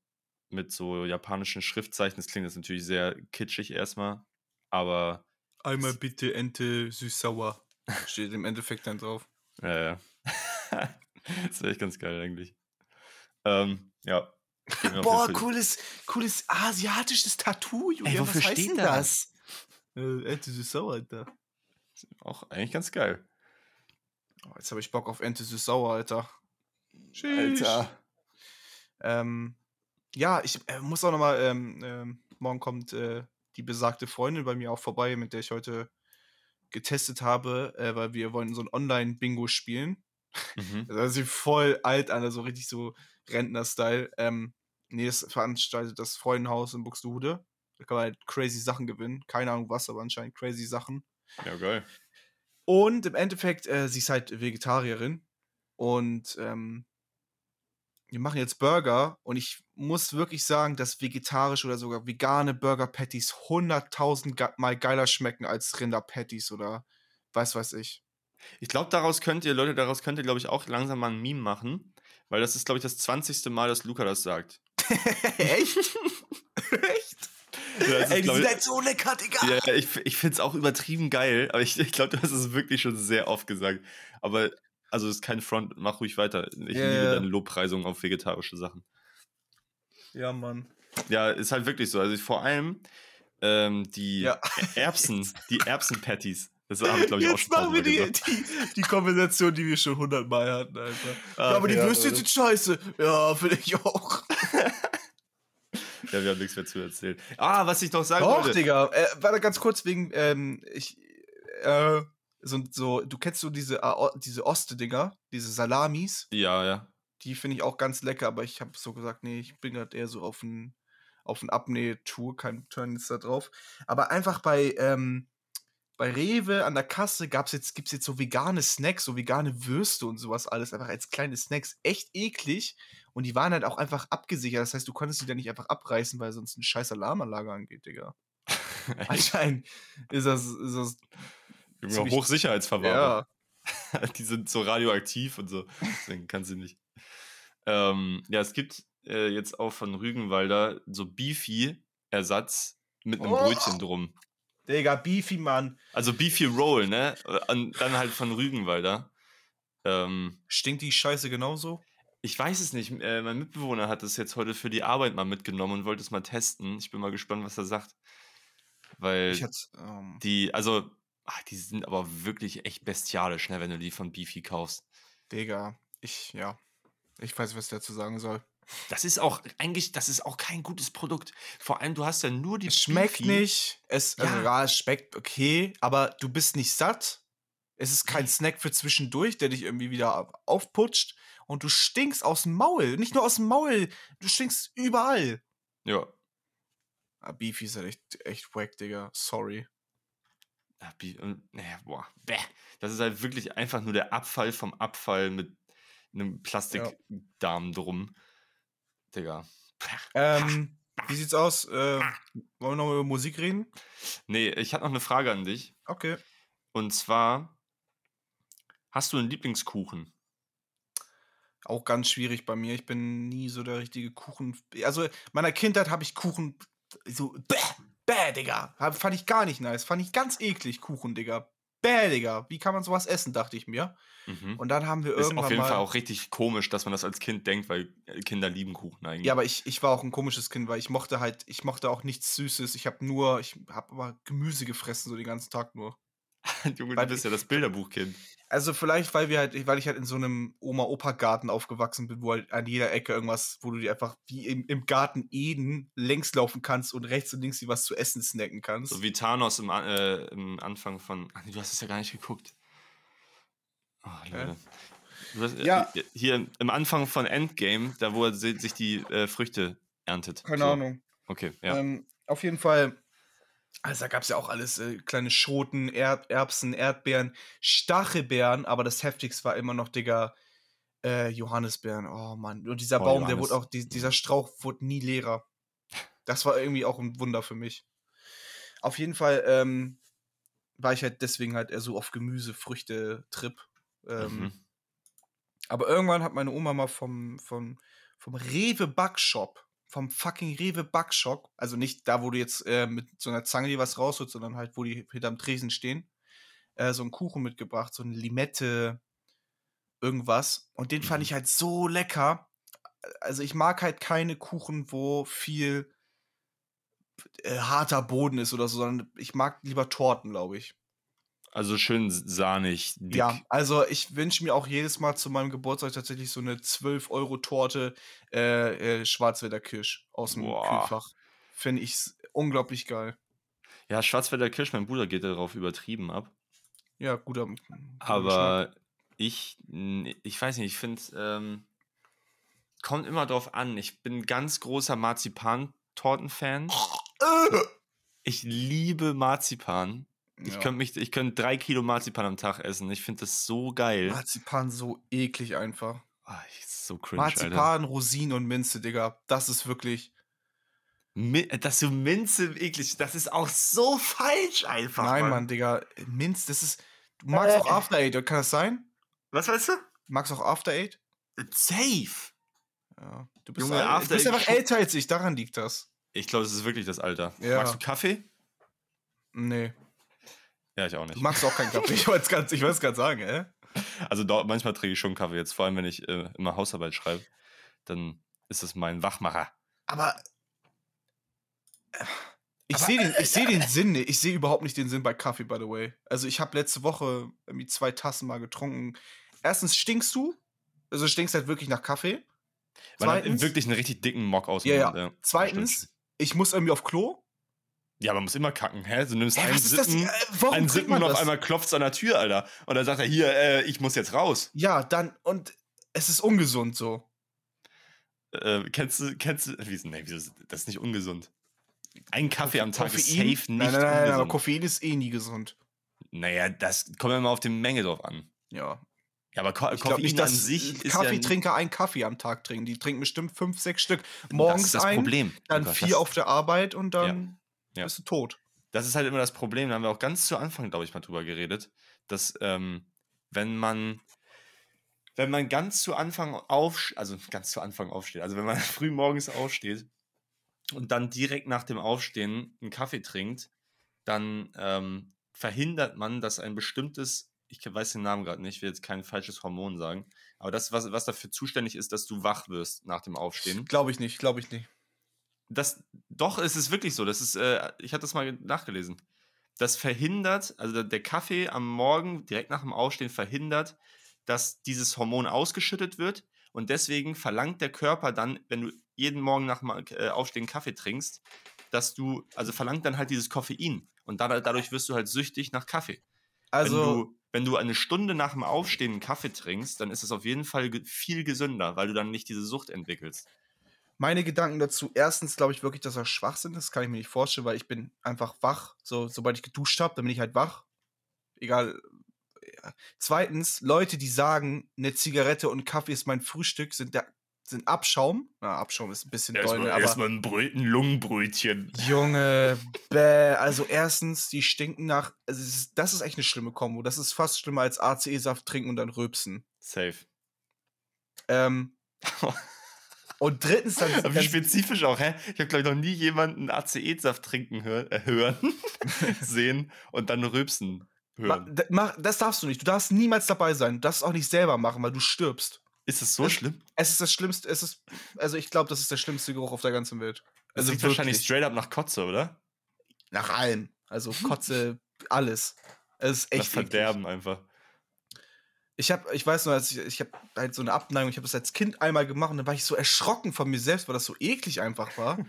mit so japanischen Schriftzeichen. Das klingt jetzt natürlich sehr kitschig erstmal, aber Einmal bitte Ente süß-sauer. Steht im Endeffekt dann drauf. Ja, ja. das wäre echt ganz geil eigentlich. Ähm, ja. Boah, cooles, cooles asiatisches Tattoo, Julian. wofür was heißt denn das? Äh, Ente süß-sauer, Alter. Auch eigentlich ganz geil. Oh, jetzt habe ich Bock auf Ente süß-sauer, Alter. Alter. Ähm, ja, ich äh, muss auch nochmal, ähm, ähm, morgen kommt äh, die besagte Freundin bei mir auch vorbei, mit der ich heute getestet habe, äh, weil wir wollen so ein Online-Bingo spielen. Mhm. Das sieht voll alt an, also richtig so Rentner-Style. Ähm, nee, das veranstaltet das Freundenhaus in Buxtehude. Da kann man halt crazy Sachen gewinnen. Keine Ahnung was, aber anscheinend crazy Sachen. Ja, geil. Und im Endeffekt, äh, sie ist halt Vegetarierin. Und ähm, wir machen jetzt Burger. Und ich muss wirklich sagen, dass vegetarische oder sogar vegane Burger-Patties 100.000 ge Mal geiler schmecken als Rinder-Patties oder weiß weiß ich. Ich glaube, daraus könnt ihr, Leute, daraus könnt ihr, glaube ich, auch langsam mal ein Meme machen. Weil das ist, glaube ich, das 20. Mal, dass Luca das sagt. Echt? Echt? Ist, Ey, die sind ich- halt so lecker, Digga. Ja, ich, ich finde es auch übertrieben geil, aber ich, ich glaube, du hast es wirklich schon sehr oft gesagt. Aber, also, es ist kein Front, mach ruhig weiter. Ich Ja, liebe deine Lobpreisung auf vegetarische Sachen. Ja, Mann. Ja, ist halt wirklich so. Also ich, vor allem, ähm, die Ja. Erbsen, die Erbsen-Patties. Das haben wir, glaube ich, auch Jetzt schon machen wir die, die, die Konversation, die wir schon hundertmal hatten, Alter. Ah, ja, aber die ja, Würstchen aber- sind scheiße. Ja, finde ich auch. Ja, wir haben nichts mehr zu erzählen. Ah, was ich noch sagen Doch, wollte. Digga. Äh, warte ganz kurz wegen, ähm, ich, äh, so, so, du kennst so diese, äh, diese Oste-Dinger, diese Salamis, Ja, ja. die finde ich auch ganz lecker, aber ich habe so gesagt, nee, ich bin gerade eher so auf ein, auf ein Abnäh-Tour, kein Turn jetzt da drauf. Aber einfach bei, ähm, bei Rewe an der Kasse gab's jetzt, gibt's jetzt so vegane Snacks, so vegane Würste und sowas alles, einfach als kleine Snacks. Echt eklig. Und die waren halt auch einfach abgesichert. Das heißt, du konntest die dann nicht einfach abreißen, weil sonst ein scheiß Alarmanlage angeht, Digga. Anscheinend ist das, ist das Junge, Hochsicherheitsverwahrung. ja. die sind so radioaktiv und so. Deswegen kann sie nicht. Ähm, ja, es gibt äh, jetzt auch von Rügenwalder so Beefy-Ersatz mit einem Oh. Brötchen drum. Digga, Beefy, Mann. Also Beefy Roll, ne? Und dann halt von Rügenwalder. Ähm, Stinkt die Scheiße genauso? ich weiß es nicht. Äh, mein Mitbewohner hat es jetzt heute für die Arbeit mal mitgenommen und wollte es mal testen. Ich bin mal gespannt, was er sagt. Weil Ich hatte, ähm, die, also, ach, die sind aber wirklich echt bestialisch, ne, wenn du die von Beefy kaufst. Digga, ich, ja. Ich weiß, was ich dazu sagen soll. Das ist auch eigentlich, das ist auch kein gutes Produkt. Vor allem, du hast ja nur die Es schmeckt Beefy. nicht. Es, also, Ja. ja, es schmeckt okay, aber du bist nicht satt. Es ist kein. Snack für zwischendurch, der dich irgendwie wieder aufputscht. Und du stinkst aus dem Maul. Nicht nur aus dem Maul, du stinkst überall. Ja. Ah, Beefy ist halt echt, echt wack, Digga. Sorry. Ja, Be- naja, boah, bäh. Das ist halt wirklich einfach nur der Abfall vom Abfall mit einem Plastikdarm drum. Digga. Ähm, wie sieht's aus? Äh, wollen wir noch über Musik reden? Nee, ich habe noch eine Frage an dich. Okay. Und zwar, hast du einen Lieblingskuchen? Auch ganz schwierig bei mir. Ich bin nie so der richtige Kuchen. Also, in meiner Kindheit habe ich Kuchen so. Bäh, bäh, Digga. Fand ich gar nicht nice. Fand ich ganz eklig, Kuchen, Digga. Bäh, Digga. Wie kann man sowas essen, dachte ich mir. Mhm. Und dann haben wir ist irgendwann auf jeden mal. Fall auch richtig komisch, dass man das als Kind denkt, weil Kinder lieben Kuchen eigentlich. ja, aber ich, ich war auch ein komisches Kind, weil ich mochte halt, ich mochte auch nichts Süßes. Ich habe nur, ich habe aber Gemüse gefressen, so den ganzen Tag nur. Junge, weil- du bist ja das Bilderbuchkind. Also vielleicht, weil wir halt, weil ich halt in so einem Oma-Opa-Garten aufgewachsen bin, wo halt an jeder Ecke irgendwas, wo du dir einfach wie im, im Garten Eden längs laufen kannst und rechts und links dir was zu essen snacken kannst. So wie Thanos im, äh, im Anfang von. Ach nee, du hast es ja gar nicht geguckt. Oh, Leute. Hast, Ja. äh, Hier im Anfang von Endgame, da wo er si- sich die äh, Früchte erntet. Keine So. Ahnung. Okay, ja. Ähm, auf jeden Fall, also da gab es ja auch alles, äh, kleine Schoten, Erd Erbsen, Erdbeeren, Stachelbeeren, aber das heftigste war immer noch, Digga, äh, Johannisbeeren. Oh Mann. Und dieser Oh, Baum, der Johannis. wurde auch, die, dieser Strauch wurde nie leerer. Das war irgendwie auch ein Wunder für mich. Auf jeden Fall ähm, war ich halt deswegen halt eher so auf Gemüse, Früchte, Trip. Ähm, Mhm. aber irgendwann hat meine Oma mal vom, vom, vom Rewe Backshop, vom fucking Rewe Backshop, also nicht da, wo du jetzt äh, mit so einer Zange dir was rausholst, sondern halt, wo die hinterm Tresen stehen, äh, so einen Kuchen mitgebracht, so eine Limette, irgendwas. Und den fand Mhm. ich halt so lecker. Also ich mag halt keine Kuchen, wo viel äh, harter Boden ist oder so, sondern ich mag lieber Torten, glaube ich. Also schön sahnig, dick. Ja, also ich wünsche mir auch jedes Mal zu meinem Geburtstag tatsächlich so eine 12-Euro-Torte äh, äh, Schwarzwälder Kirsch aus dem Boah. Kühlfach. Finde ich unglaublich geil. Ja, Schwarzwälder Kirsch, mein Bruder geht darauf übertrieben ab. Ja, guter. guter Geschmack. Aber ich, n- ich weiß nicht, ich finde, ähm, kommt immer drauf an. Ich bin ein ganz großer Marzipan-Torten-Fan. Äh! Ich liebe Marzipan. Ich Ja. könnte mich, ich könnte drei Kilo Marzipan am Tag essen. Ich finde das so geil. Marzipan so eklig einfach. Ah, ich- so cringe, Alter. Marzipan, Rosinen und Minze, Digga. Das ist wirklich. Mi dass du Minze eklig, das ist auch so falsch einfach. Nein, Mann, Digga. Minz, das ist. Du magst auch After Eight, kann das sein? Was weißt du? Du magst auch After Eight? Safe. Ja. Du bist, Junge, After du bist einfach älter als ich, daran liegt das. Ich glaube, es ist wirklich das Alter. Ja. Magst du Kaffee? Nee. Ja, ich auch Du nicht. magst auch keinen Kaffee. Ich wollte es gerade ich grad sagen, ey. Also dort, manchmal trinke ich schon Kaffee jetzt, vor allem wenn ich äh, immer Hausarbeit schreibe, dann ist es mein Wachmacher. Aber äh, Ich sehe den, ich seh den Sinn nicht. Ich sehe überhaupt nicht den Sinn bei Kaffee, by the way. Also, ich habe letzte Woche irgendwie zwei Tassen mal getrunken. Erstens stinkst du. Also, du stinkst halt wirklich nach Kaffee. Man hat Zweitens, wirklich einen richtig dicken Mock aus. dem ja, Mund, ja. Zweitens, ich muss irgendwie auf Klo. Ja, man muss immer kacken, hä? Du nimmst Hä, einen ist das? Sippen, Äh, einen Sippen und auf das? einmal klopft's an der Tür, Alter. Und dann sagt er, hier, äh, ich muss jetzt raus. Ja, dann, und es ist ungesund so. Äh, kennst du, kennst du, wie, nee, wieso ist- das ist nicht ungesund. Ein Kaffee am Tag ist Koffein? safe nicht Nein, nein, nein, aber ungesund. Koffein ist eh nie gesund. naja, das kommt immer auf die Menge drauf an. Ja. Ja, aber Ko Ich Koffein nicht, an dass sich ist ja Kaffeetrinker einen Kaffee am Tag trinken. Die trinken bestimmt fünf, sechs Stück. das Morgens ist das ein, Problem. dann Lukas, vier das, auf der Arbeit und dann Ja. Bist du tot. das ist halt immer das Problem. Da haben wir auch ganz zu Anfang, glaube ich, mal drüber geredet, dass ähm, wenn man wenn man ganz zu Anfang auf, also ganz zu Anfang aufsteht, also wenn man früh morgens aufsteht und dann direkt nach dem Aufstehen einen Kaffee trinkt, dann ähm, verhindert man, dass ein bestimmtes, ich weiß den Namen gerade nicht, ich will jetzt kein falsches Hormon sagen, aber das, was, was dafür zuständig ist, dass du wach wirst nach dem Aufstehen. Glaube ich nicht, glaube ich nicht. Das, doch, es ist wirklich so. Das ist, äh, ich hatte das mal nachgelesen. Das verhindert, also der, Kaffee am Morgen direkt nach dem Aufstehen verhindert, dass dieses Hormon ausgeschüttet wird und deswegen verlangt der Körper dann, wenn du jeden Morgen nach dem äh, Aufstehen Kaffee trinkst, dass du, also verlangt dann halt dieses Koffein und da, dadurch wirst du halt süchtig nach Kaffee. Also, wenn, du, wenn du eine Stunde nach dem Aufstehen einen Kaffee trinkst, dann ist es auf jeden Fall viel gesünder, weil du dann nicht diese Sucht entwickelst. Meine Gedanken dazu. Erstens glaube ich wirklich, dass er Schwachsinn ist. Das kann ich mir nicht vorstellen, weil ich bin einfach wach. So, sobald ich geduscht habe, dann bin ich halt wach. Egal. Ja. Zweitens, Leute, die sagen, eine Zigarette und Kaffee ist mein Frühstück, sind, der, sind Abschaum. Na, Abschaum ist ein bisschen doll, ne, aber ein, Brö ein Lungenbrötchen. Junge, bäh. Also erstens, die stinken nach. Also das ist echt eine schlimme Kombo. Das ist fast schlimmer als ACE-Saft trinken und dann rülpsen. Safe. Ähm, und drittens dann. Aber wie spezifisch auch, hä? Ich habe, glaube ich, noch nie jemanden ACE-Saft trinken hör äh, hören, sehen und dann rülpsen ma, hören. mach, das darfst du nicht. Du darfst niemals dabei sein. Du darfst es auch nicht selber machen, weil du stirbst. Ist es so das- schlimm? Es ist das Schlimmste. Es ist. Also ich glaube, das ist der schlimmste Geruch auf der ganzen Welt. Das Also wahrscheinlich straight up nach Kotze, oder? Nach allem. Also Kotze, alles. Es ist echt. eklig. Verderben einfach. Ich habe, ich weiß nur, als ich, ich habe halt so eine Abneigung, ich habe das als Kind einmal gemacht und dann war ich so erschrocken von mir selbst, weil das so eklig einfach war.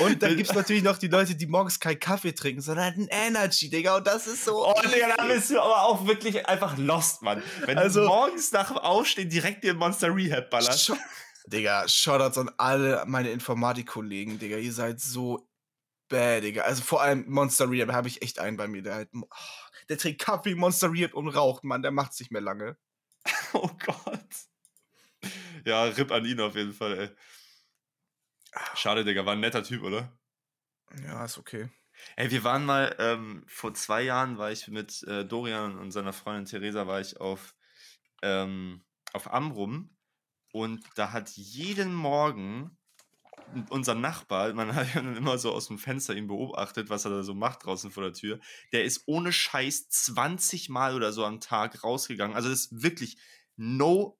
und dann gibt es natürlich noch die Leute, die morgens keinen Kaffee trinken, sondern ein Energy, Digga, und das ist so. Oh, Digga, da bist du aber auch wirklich einfach lost, Mann. Wenn Also- du morgens nach dem Aufstehen direkt dir Monster Rehab ballerst. Digga, Shoutouts an alle meine Informatikkollegen, Digga, ihr seid so bäh, Digga. Also vor allem Monster Rehab habe ich echt einen bei mir, der halt, oh, der trinkt Kaffee, Monster Rehab und raucht, Mann, der macht's nicht mehr lange. Oh Gott. Ja, RIP an ihn auf jeden Fall, ey. Schade, Digga, war ein netter Typ, oder? Ja, ist okay. Ey, wir waren mal, ähm, vor zwei Jahren war ich mit äh, Dorian und seiner Freundin Theresa, war ich auf, ähm, auf Amrum und da hat jeden Morgen unser Nachbar, man hat ja immer so aus dem Fenster ihn beobachtet, was er da so macht draußen vor der Tür, der ist ohne Scheiß 20 Mal oder so am Tag rausgegangen. Also das ist wirklich no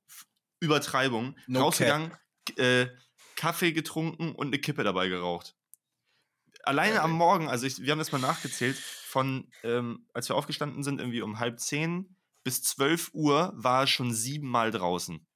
Übertreibung. No rausgegangen, äh, Kaffee getrunken und eine Kippe dabei geraucht. Alleine am Geil. Morgen, also ich, wir haben das mal nachgezählt, von ähm, als wir aufgestanden sind, irgendwie um halb zehn bis 12 Uhr war er schon siebenmal draußen.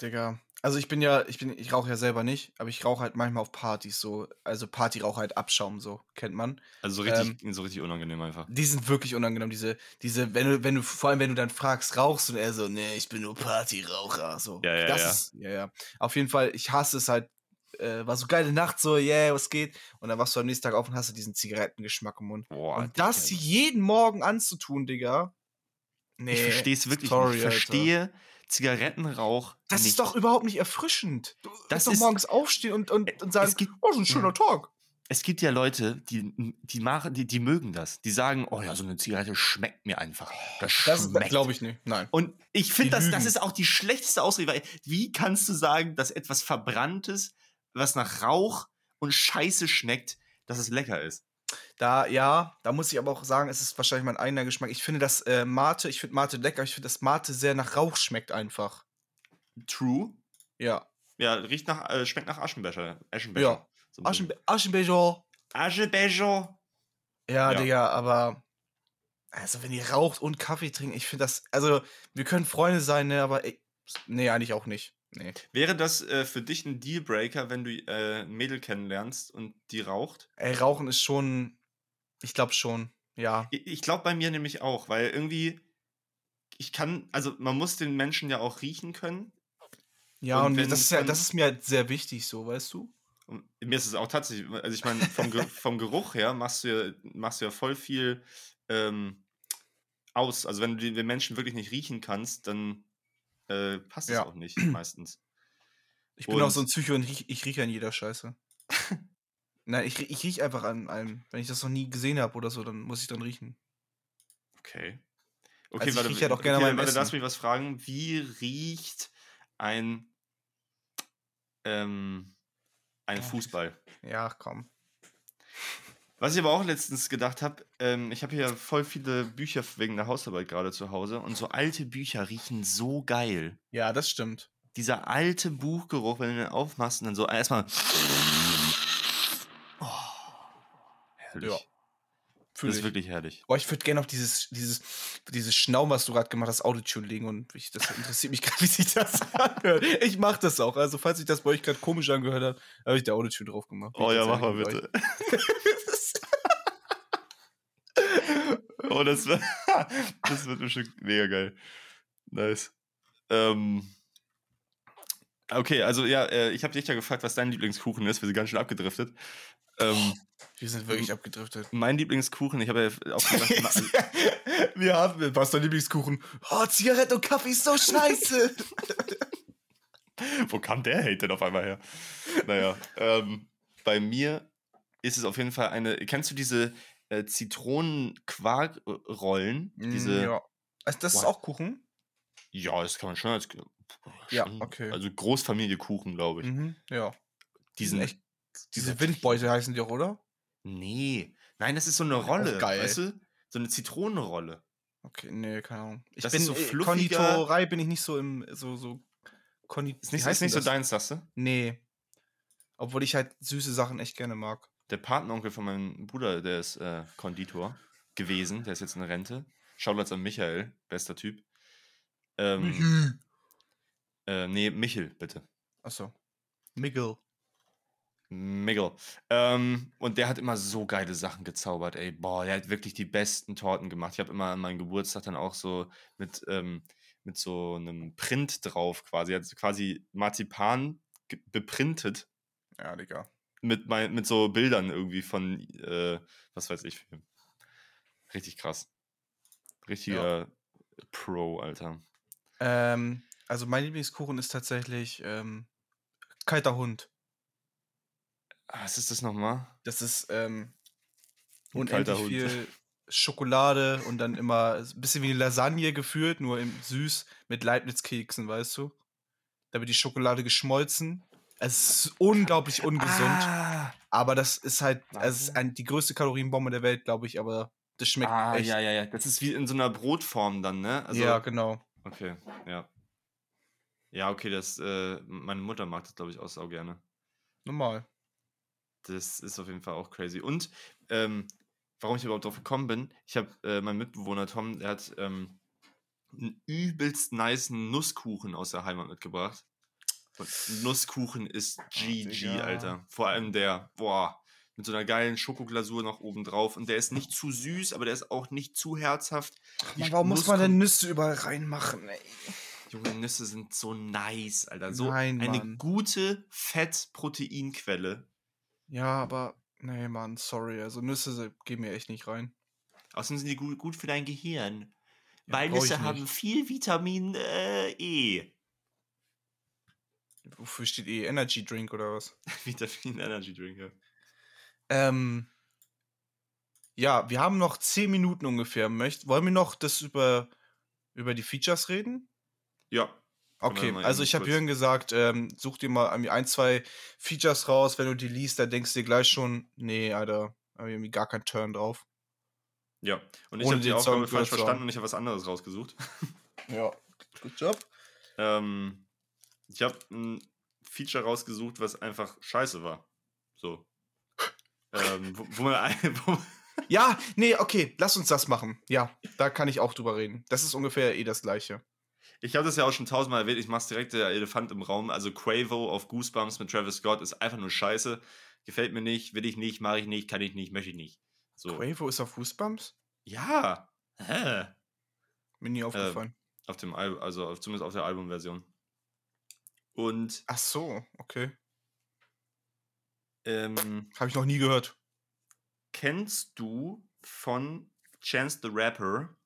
Digga. Also ich bin ja, ich bin, ich rauche ja selber nicht, aber ich rauche halt manchmal auf Partys so. Also Partyrauch halt Abschaum, so, kennt man. Also so richtig, so richtig unangenehm einfach. Die sind wirklich unangenehm, diese, diese, wenn du, wenn du, vor allem wenn du dann fragst, rauchst und er so, nee, ich bin nur Partyraucher. So. Ja, ja, das ja. Ist, ja, ja. Auf jeden Fall, ich hasse es halt. Äh, war so geile Nacht, so, yeah, was geht? Und dann wachst du am nächsten Tag auf und hast du diesen Zigarettengeschmack im Mund. Boah, und das Digga. jeden Morgen anzutun, Digga. Nee, Ich verstehe es wirklich sorry, nicht. Ich Alter. Zigarettenrauch Das nicht. ist doch überhaupt nicht erfrischend. Du Das doch ist- morgens aufstehen und, und, und sagen, es gibt, oh, so ein schöner Tag. es gibt ja Leute, die, die machen, die, die mögen das. Die sagen, oh ja, so eine Zigarette schmeckt mir einfach. Das, Das schmeckt. glaube ich nicht. Nein. Und ich finde, das, das ist auch die schlechteste Ausrede. Weil wie kannst du sagen, dass etwas Verbranntes, was nach Rauch und Scheiße schmeckt, dass es lecker ist? Da, ja, da muss ich aber auch sagen, es ist wahrscheinlich mein eigener Geschmack. Ich finde das äh, Mate, ich finde Mate lecker, ich finde, dass Mate sehr nach Rauch schmeckt einfach. True. Ja. Ja, riecht nach, äh, schmeckt nach Aschenbecher. Aschenbecher. Ja. So. Aschenbe Aschenbecher. Aschebecher. Ja, Ja. Digga, aber. Also, wenn ihr raucht und Kaffee trinkt, ich finde das. Also, wir können Freunde sein, ne, aber. Ey, nee, eigentlich auch nicht. Nee. Wäre das äh, für dich ein Dealbreaker, wenn du äh, ein Mädel kennenlernst und die raucht? Ey, Rauchen ist schon. Ich glaube schon. Ja. Ich, ich glaube bei mir nämlich auch, weil irgendwie ich kann, also man muss den Menschen ja auch riechen können. Ja, Und und, das, ist ja, das ist mir halt sehr wichtig, so, weißt du? Und mir ist es auch tatsächlich, also ich meine, vom, Ge vom Geruch her machst du ja, machst du ja voll viel ähm, aus. Also wenn du den Menschen wirklich nicht riechen kannst, dann äh, passt es Ja. auch nicht meistens. Ich bin auch so ein Psycho und riech, ich rieche an jeder Scheiße. Nein, ich, ich rieche einfach an allem. Wenn ich das noch nie gesehen habe oder so, dann muss ich dann riechen. Okay. Also Okay, ich warte, riech ja doch gerne okay, warte, lass mich was fragen. Wie riecht ein, ähm, ein Fußball? Ja, komm. Was ich aber auch letztens gedacht habe, ähm, ich habe hier voll viele Bücher wegen der Hausarbeit gerade zu Hause und so alte Bücher riechen so geil. Ja, das stimmt. Dieser alte Buchgeruch, wenn du den aufmachst und dann so erstmal. Oh, herrlich. Ja, Fühl das ist ich. wirklich herrlich. Boah, ich würde gerne auf dieses, dieses, dieses Schnauben, was du gerade gemacht hast, Autotune legen und ich, das interessiert mich gerade, wie sich das anhört. Ich mache das auch. Also, falls sich das bei euch gerade komisch angehört hat, habe ich da Autotune drauf gemacht. Oh ja, mach mal ich bitte. ganz oh, das, das wird bestimmt mega geil. Nice. Ähm, okay, also ja, äh, ich habe dich ja gefragt, was dein Lieblingskuchen ist. Wir sind ganz schön abgedriftet. Ähm. Wir sind wirklich abgedriftet. mein Lieblingskuchen, ich habe ja auch gesagt, Wir haben, was ist dein Lieblingskuchen? Oh, Zigarette und Kaffee ist so scheiße. wo kam der Hate denn auf einmal her? Naja, ähm, bei mir ist es auf jeden Fall eine. Kennst du diese äh, Zitronen-Quark-Rollen? Diese, Mm, ja. Also, das ist Boah. auch Kuchen? Ja, das kann man schon als. Ja, schon- okay. Also Großfamiliekuchen, glaube ich. Mhm, ja. Die sind echt. Diese Windbeutel heißen die auch, oder? Nee. Nein, das ist so eine Rolle. geil. Weißt du? So eine Zitronenrolle. Okay, nee, keine Ahnung. Ich Das bin ist so äh, fluffiger- Konditorei bin ich nicht so im so so Kondi Ist nicht, heißt ist nicht so deins, sagst du? Nee. Obwohl ich halt süße Sachen echt gerne mag. Der Patenonkel von meinem Bruder, der ist äh, Konditor gewesen. Der ist jetzt in Rente. Shoutouts an Michael, bester Typ. Ähm, äh, nee, Michel, bitte. Achso. Miguel. Miguel. Ähm, und der hat immer so geile Sachen gezaubert, ey. Boah, der hat wirklich die besten Torten gemacht. Ich habe immer an meinem Geburtstag dann auch so mit, ähm, mit so einem Print drauf quasi. Er hat quasi Marzipan beprintet Ja, Digga. Mit, mein, mit so Bildern irgendwie von, äh, was weiß ich. Richtig krass. Richtiger Pro, Alter. Ähm, also mein Lieblingskuchen ist tatsächlich ähm, kalter Hund. Ah, Was ist das nochmal? Das ist ähm, unendlich Hund. viel Schokolade und dann immer ein bisschen wie eine Lasagne geführt, nur im süß mit Leibniz-Keksen, weißt du? Da wird die Schokolade geschmolzen. Es ist unglaublich ungesund, Ah, aber das ist halt, es ist ein, die größte Kalorienbombe der Welt, glaube ich, aber das schmeckt ah echt. ja, ja, ja. Das ist wie in so einer Brotform dann, ne? Also, ja, genau. Okay, ja. Ja, okay, das, äh, meine Mutter mag das, glaube ich, auch sau gerne. Normal. Das ist auf jeden Fall auch crazy. Und ähm, warum ich überhaupt drauf gekommen bin, ich habe äh, mein Mitbewohner Tom, der hat ähm, einen übelst nicen Nusskuchen aus der Heimat mitgebracht. Nusskuchen ist GG, Digga. Alter. Vor allem der, boah, mit so einer geilen Schokoglasur noch oben drauf. Und der ist nicht zu süß, aber der ist auch nicht zu herzhaft. Die Mann, warum muss man denn Nüsse überall reinmachen, ey? Junge, Nüsse sind so nice, Alter. So Nein, eine Mann. gute Fett-Proteinquelle. Ja, aber, nee, Mann, sorry. Also Nüsse gehen mir echt nicht rein. Außerdem sind die gut, gut für dein Gehirn. Ja, Weil Nüsse haben viel Vitamin äh, E. Wofür steht eh Energy Drink oder was? Vitamin Energy Drink, ja. Ähm, ja, wir haben noch 10 Minuten ungefähr. Möcht, wollen wir noch das über, über die Features reden? Ja. Okay, also ich habe Jürgen gesagt, ähm, such dir mal ein, zwei Features raus. Wenn du die liest, dann denkst du dir gleich schon, nee, Alter, hab ich irgendwie gar keinen Turn drauf. Ja. Und ich habe die Aufgabe falsch verstanden und ich habe was anderes rausgesucht. Ja, good job. ähm, ich habe ein Feature rausgesucht, was einfach scheiße war. So. ähm, wo, wo man wo, Ja, nee, okay, lass uns das machen. Ja, da kann ich auch drüber reden. Das ist ungefähr eh das gleiche. Ich habe das ja auch schon tausendmal erwähnt, ich mach's direkt der Elefant im Raum. Also Quavo auf Goosebumps mit Travis Scott ist einfach nur scheiße. Gefällt mir nicht, will ich nicht, mache ich nicht, kann ich nicht, möchte ich nicht. So. Quavo ist auf Goosebumps? Ja. Hä? Mir nie aufgefallen. Auf dem Album, also auf, zumindest auf der Albumversion. Und Ach so, okay. ähm, Habe ich noch nie gehört. kennst du von Chance the Rapper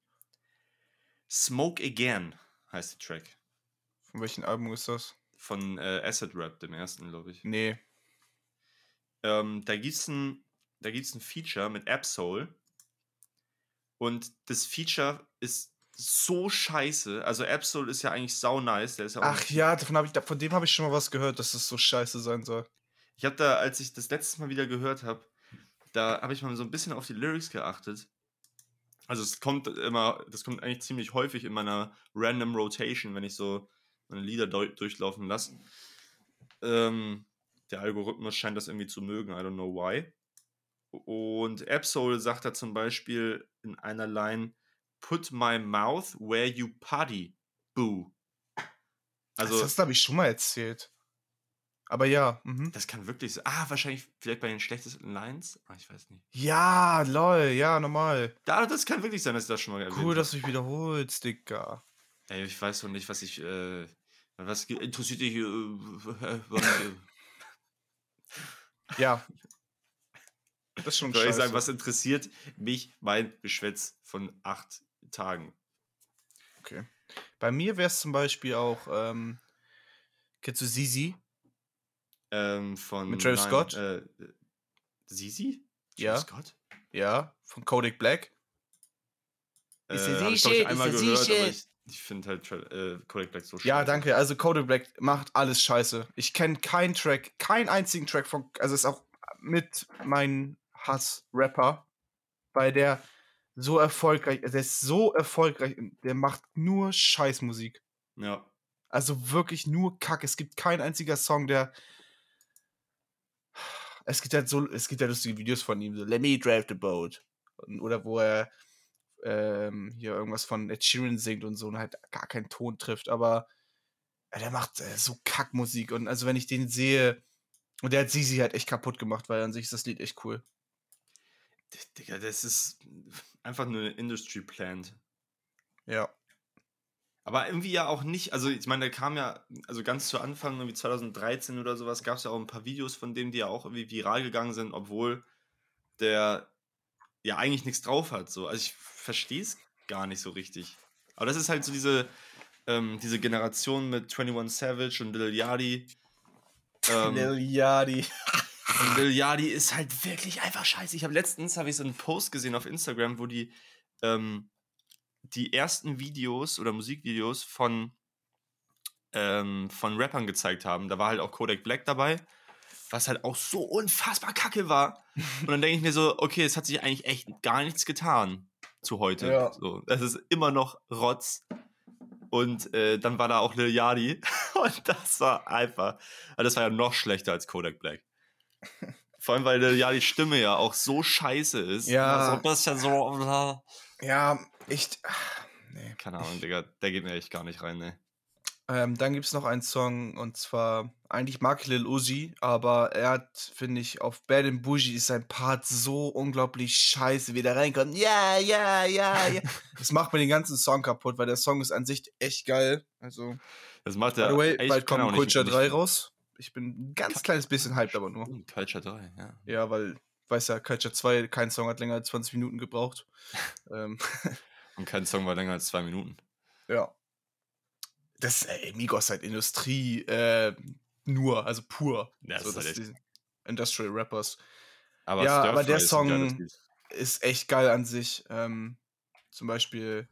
Smoke Again heißt der Track. Von welchem Album ist das? Von äh, Acid Rap, dem ersten, glaube ich. Nee. Ähm, da gibt es ein, da gibt's ein Feature mit Absol. Und das Feature ist so scheiße. Also Absol ist ja eigentlich sau nice. Der ist ja Ach ja, davon ich, von dem habe ich schon mal was gehört, dass es so scheiße sein soll. Ich habe da, als ich das letzte Mal wieder gehört habe, da habe ich mal so ein bisschen auf die Lyrics geachtet. Also es kommt immer, das kommt eigentlich ziemlich häufig in meiner Random Rotation, wenn ich so meine Lieder durchlaufen lasse. Ähm, der Algorithmus scheint das irgendwie zu mögen, I don't know why. Und Absol sagt da zum Beispiel in einer Line, Put my mouth where you party, boo. Also, das habe ich schon mal erzählt. Aber ja, mhm. Das kann wirklich sein. Ah, wahrscheinlich vielleicht bei den schlechtesten Lines. Ah, ich weiß nicht. Ja, lol, ja, normal. Da, das kann wirklich sein, dass ich das schon mal erwähnt Cool, dass du dich wiederholst, Digga. Ey, ich weiß doch nicht, was ich. Äh, was interessiert dich? Äh, äh, was, äh, Ja. Das ist schon soll ich sagen, was interessiert mich mein Geschwätz von acht Tagen? Okay. Bei mir wäre es zum Beispiel auch, ähm, kennst du Zizi? Ähm, von. Mit Travis Scott? Äh, äh, Sisi? Ja. Travis Scott? Ja, von Kodak Black. Äh, Ist der hab ich, ich, einmal ist gehört, aber ich, ich finde halt äh, Kodak Black so Ja, scheiße. danke. Also Kodak Black macht alles scheiße. Ich kenne keinen Track, keinen einzigen Track von, also ist auch mit mein Hass-Rapper, weil der so erfolgreich, der ist so erfolgreich, der macht nur Scheißmusik. Ja. Also wirklich nur Kack. Es gibt kein einziger Song, der. Es gibt ja so, es gibt ja lustige Videos von ihm, so Let me drive the boat. Oder wo er ähm, hier irgendwas von Ed Sheeran singt und so und halt gar keinen Ton trifft. Aber ja, der macht äh, so Kackmusik. Und also wenn ich den sehe, und der hat Sisi halt echt kaputt gemacht, weil an sich ist das Lied echt cool. Digga, das ist einfach nur eine Industry Plant. Ja. Aber irgendwie ja auch nicht, also ich meine, der kam ja, also ganz zu Anfang, irgendwie 2013 oder sowas, gab es ja auch ein paar Videos von dem, die ja auch irgendwie viral gegangen sind, obwohl der ja eigentlich nichts drauf hat. So. Also ich verstehe es gar nicht so richtig. Aber das ist halt so diese, ähm, diese Generation mit 21 Savage und Lil Yachty. Ähm, Lil Yachty. Und Lil Yachty ist halt wirklich einfach scheiße. Ich habe letztens habe ich so einen Post gesehen auf Instagram, wo die ähm, die ersten Videos oder Musikvideos von ähm, von Rappern gezeigt haben. Da war halt auch Kodak Black dabei, was halt auch so unfassbar kacke war. Und dann denke ich mir so, okay, es hat sich eigentlich echt gar nichts getan zu heute. Ja. So, das ist immer noch Rotz. Und äh, dann war da auch Lil Yachty. Und das war einfach. also Das war ja noch schlechter als Kodak Black. Vor allem, weil Lil Yachty's Stimme ja auch so scheiße ist. Ja. Also ein bisschen so. Ja, echt. ach, Nee. Keine Ahnung, Digga. Der geht mir echt gar nicht rein, ne. Ähm, dann gibt es noch einen Song und zwar, eigentlich mag ich Lil Uzi, aber er hat, finde ich, auf Bad and Bougie ist sein Part so unglaublich scheiße, wie der reinkommt. Ja, ja, ja, ja. das macht mir den ganzen Song kaputt, weil der Song ist an sich echt geil. Also, Das macht by er. the way, bald kommt Culture nicht- 3 raus. Ich bin ein ganz kleines bisschen hyped, aber nur. Culture 3, ja. Ja, weil, weiß ja, Culture 2, kein Song hat länger als 20 Minuten gebraucht. ähm, Und kein Song war länger als zwei Minuten. Ja. Das, ey, Migos halt Industrie, äh, nur, also pur. Ja, das so, ist halt das echt- Industrial Rappers. Aber Ja, aber der ist Song- Lied. Ist echt geil an sich. Ähm, zum Beispiel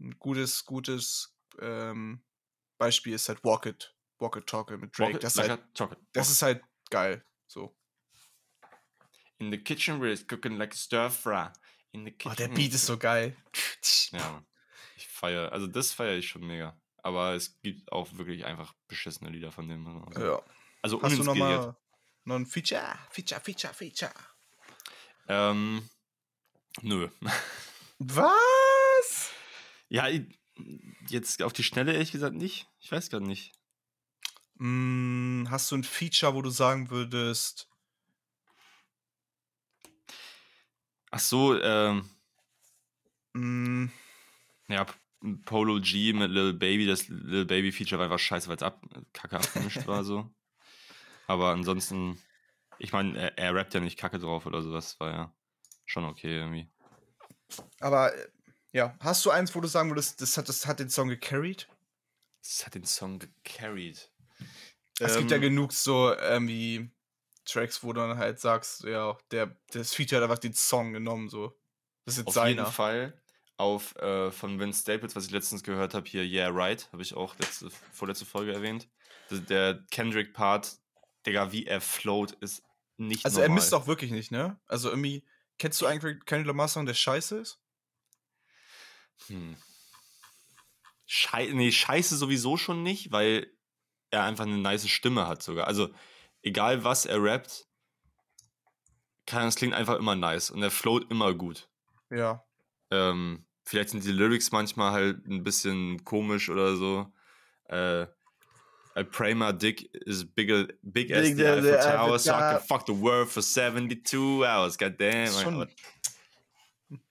ein gutes, gutes ähm, Beispiel ist halt Walk It. Walk It Talk It mit Drake. Rocket, das, ist halt, chocolate. das ist halt geil. So. In the kitchen where it's cooking like a stir fry. In the Oh, kitchen. der Beat ist so geil. Ja. Ich feiere, also das feiere ich schon mega. Aber es gibt auch wirklich einfach beschissene Lieder von dem. Also, Ja. also Hast du noch uninspiriert. mal, Noch ein Feature, Feature, Feature, Feature. Ähm, nö. Was? Ja, jetzt auf die Schnelle ehrlich gesagt nicht. Ich weiß gar nicht. Hm, hast du ein Feature, wo du sagen würdest, Ach so, ähm, hm, ja, Polo G mit Lil Baby, das Lil Baby Feature war einfach scheiße, weil es ab, kacke abgemischt war so. Aber ansonsten, ich meine, er, er rappt ja nicht kacke drauf oder sowas, war ja schon okay irgendwie. aber äh, ja, hast du eins, wo du sagen würdest, das hat, das hat den Song gecarried? Das hat den Song gecarried. Es gibt ja Ähm, genug so irgendwie Tracks, wo du dann halt sagst, ja, der, das Feature hat einfach den Song genommen, so. Das ist jetzt Auf seiner. jeden Fall auf äh, von Vince Staples, was ich letztens gehört habe, hier Yeah Right, habe ich auch letzte, vorletzte Folge erwähnt. Der Kendrick-Part, Digga, wie er float, ist nicht Also normal. er misst auch wirklich nicht, ne? Also irgendwie, kennst du eigentlich keinen Lamar Song, der scheiße ist? Hm. Schei nee, scheiße sowieso schon nicht, weil er einfach eine nice Stimme hat sogar. Also, egal was er rappt, kann, es klingt einfach immer nice und er float immer gut. Ja. Ähm, vielleicht sind die Lyrics manchmal halt ein bisschen komisch oder so. Äh, pray my dick is bigger, big as Big the as the Eiffel Tower, so I can fuck the world for 72 hours. God damn. Schon-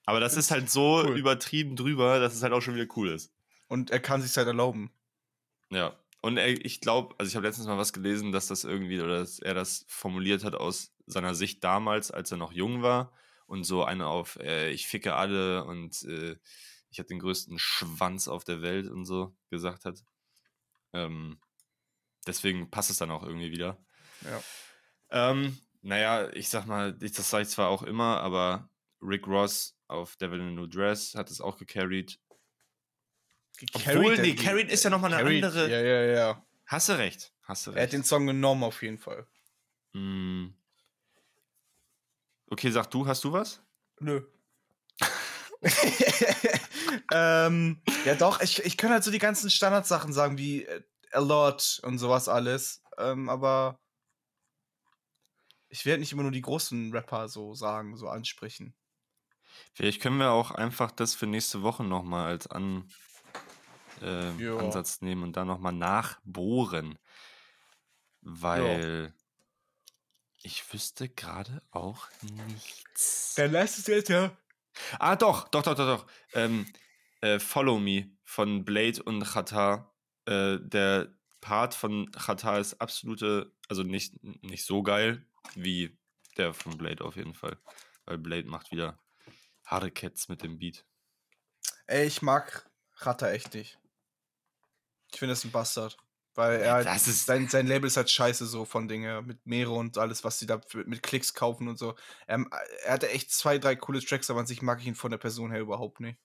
aber das ist halt so cool. übertrieben drüber, dass es halt auch schon wieder cool ist. Und er kann sich halt erlauben. Ja. Und er, ich glaube, also ich habe letztens mal was gelesen, dass das irgendwie, oder dass er das formuliert hat aus seiner Sicht damals, als er noch jung war und so eine auf, äh, ich ficke alle und äh, ich habe den größten Schwanz auf der Welt und so gesagt hat. Ähm, deswegen passt es dann auch irgendwie wieder. Ja. Ähm, naja, ich sag mal, ich, das sage ich zwar auch immer, aber Rick Ross auf Devil in a New Dress hat es auch gecarried. Obwohl, nee, carried ist ja noch mal eine Carried, andere- Ja, ja, ja. Hast du recht, hast du recht. Er hat den Song genommen auf jeden Fall. Mm. Okay, sag du, hast du was? Nö. ähm, ja doch, ich, ich kann halt so die ganzen Standardsachen sagen, wie äh, A Lot und sowas alles. Ähm, aber ich werde nicht immer nur die großen Rapper so sagen, so ansprechen. Vielleicht können wir auch einfach das für nächste Woche nochmal als An, äh, Ja. Ansatz nehmen und da nochmal nachbohren. Weil ich wüsste gerade auch nichts. Dann lass es jetzt ja. Ah, doch, doch, doch, doch, doch. Ähm, äh, Follow Me von Blade und Chata. Äh, der Part von Chata ist absolute, also nicht, nicht so geil wie der von Blade auf jeden Fall. Weil Blade macht wieder harte Cats mit dem Beat. Ey, ich mag Ratter echt nicht. Ich finde das ein Bastard. Weil er halt, sein, sein Label ist halt scheiße so von Dinge mit Meere und alles, was sie da für, mit Klicks kaufen und so. Ähm, er hatte echt zwei, drei coole Tracks, aber an sich mag ich ihn von der Person her überhaupt nicht.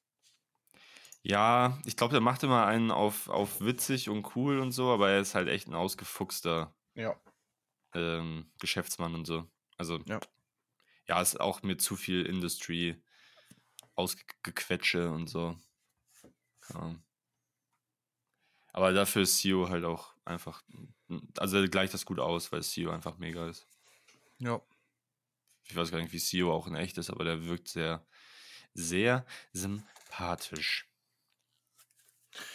Ja, ich glaube, der macht immer einen auf, auf witzig und cool und so, aber er ist halt echt ein ausgefuchster Ja. ähm, Geschäftsmann und so. Also, Ja. ja, ist auch mit zu viel Industry ausgequetsche und so. Ja. Aber dafür ist CEO halt auch einfach, also er gleicht das gut aus, weil CEO einfach mega ist. Ja. Ich weiß gar nicht, wie CEO auch in echt ist, aber der wirkt sehr, sehr sympathisch.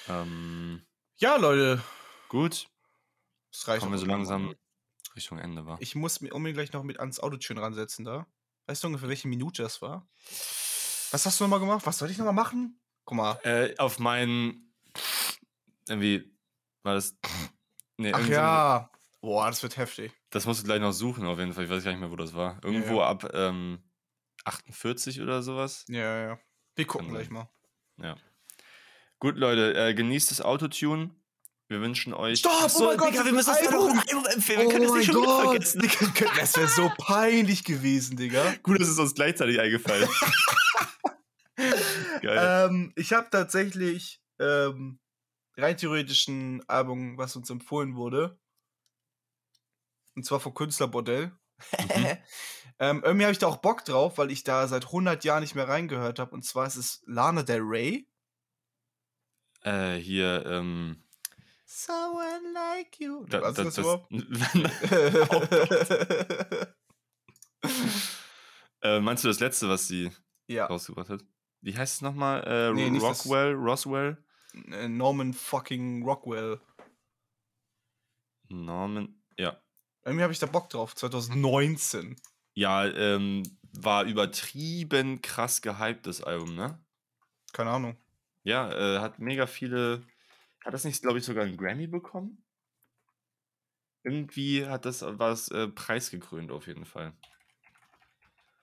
Ähm, Ja, Leute. gut, Das reicht kommen wir so langsam Richtung Ende, war. Ich muss mir unbedingt gleich noch mit ans Autotune ransetzen da. Weißt du ungefähr, welche Minute das war? Was hast du nochmal gemacht? Was soll ich nochmal machen? Guck mal. Äh, auf meinen. Irgendwie. War das. Nee, Ach irgend so ja. Boah, das wird heftig. Das musst du gleich noch suchen, auf jeden Fall. Ich weiß gar nicht mehr, wo das war. Irgendwo Ja. ab ähm, 48 oder sowas. Ja, ja, ja. Wir gucken Kann gleich sein. mal. Ja. Gut, Leute, äh, genießt das Autotune. Wir wünschen euch. Stopp! Ach so, oh mein Gott! Digga, wir müssen das Album! noch Album empfehlen. Wir können das nicht schon wieder vergessen. Digga, das wäre so peinlich gewesen, Digga. Gut, dass es uns gleichzeitig eingefallen. Geil. Ähm, ich habe tatsächlich ähm, rein theoretisch ein Album, was uns empfohlen wurde. Und zwar von Künstlerbordell. Mhm. ähm, irgendwie habe ich da auch Bock drauf, weil ich da seit 100 Jahren nicht mehr reingehört habe. Und zwar ist es Lana Del Rey. Äh, hier, ähm, Someone like you. Da, da, das, das überhaupt? äh, meinst du das letzte, was sie ja, rausgebracht hat? Wie heißt es nochmal? Äh, Nee, das- Rockwell? Roswell? Äh, Norman fucking Rockwell. Norman? Ja. Irgendwie habe ich da Bock drauf. 2019. Ja, ähm, war übertrieben krass gehypt, das Album, ne? Keine Ahnung. Ja, äh, hat mega viele. Hat das nicht, glaube ich, sogar einen Grammy bekommen? Irgendwie hat das was äh, preisgekrönt auf jeden Fall.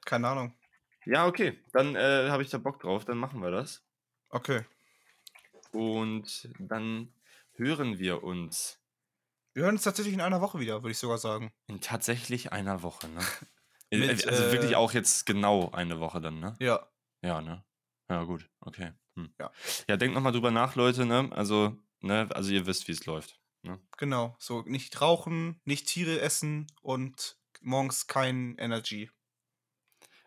Keine Ahnung. Ja, okay. Dann äh, habe ich da Bock drauf, dann machen wir das. Okay. Und dann hören wir uns Wir hören uns tatsächlich in einer Woche wieder, würde ich sogar sagen. in tatsächlich einer Woche, ne? Mit, also wirklich äh, auch jetzt genau eine Woche dann, ne? Ja. Ja, ne? Ja, gut, okay. Hm. Ja. Ja, denkt nochmal drüber nach, Leute, ne? Also, ne, also ihr wisst, wie es läuft. Ne? Genau. So, nicht rauchen, nicht Tiere essen und morgens kein Energy.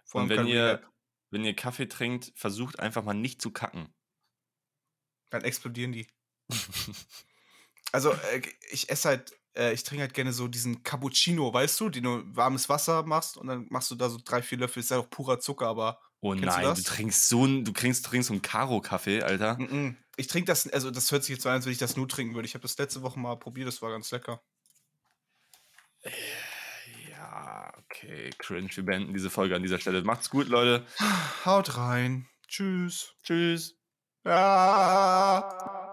Vor Und wenn ihr, wenn ihr Kaffee trinkt, versucht einfach mal nicht zu kacken. Dann explodieren die. Also, äh, ich esse halt, äh, ich trinke halt gerne so diesen Cappuccino, weißt du, den du warmes Wasser machst und dann machst du da so drei, vier Löffel. Ist ja auch purer Zucker, aber. Oh du nein, du, das? trinkst so ein, du trinkst, trinkst so einen Karo-Kaffee, Alter. Ich trinke das, also das hört sich jetzt so an, als wenn ich das nur trinken würde. Ich habe das letzte Woche mal probiert, das war ganz lecker. Ja, okay, cringe. Wir beenden diese Folge an dieser Stelle. Macht's gut, Leute. Haut rein. Tschüss. Tschüss. Ah.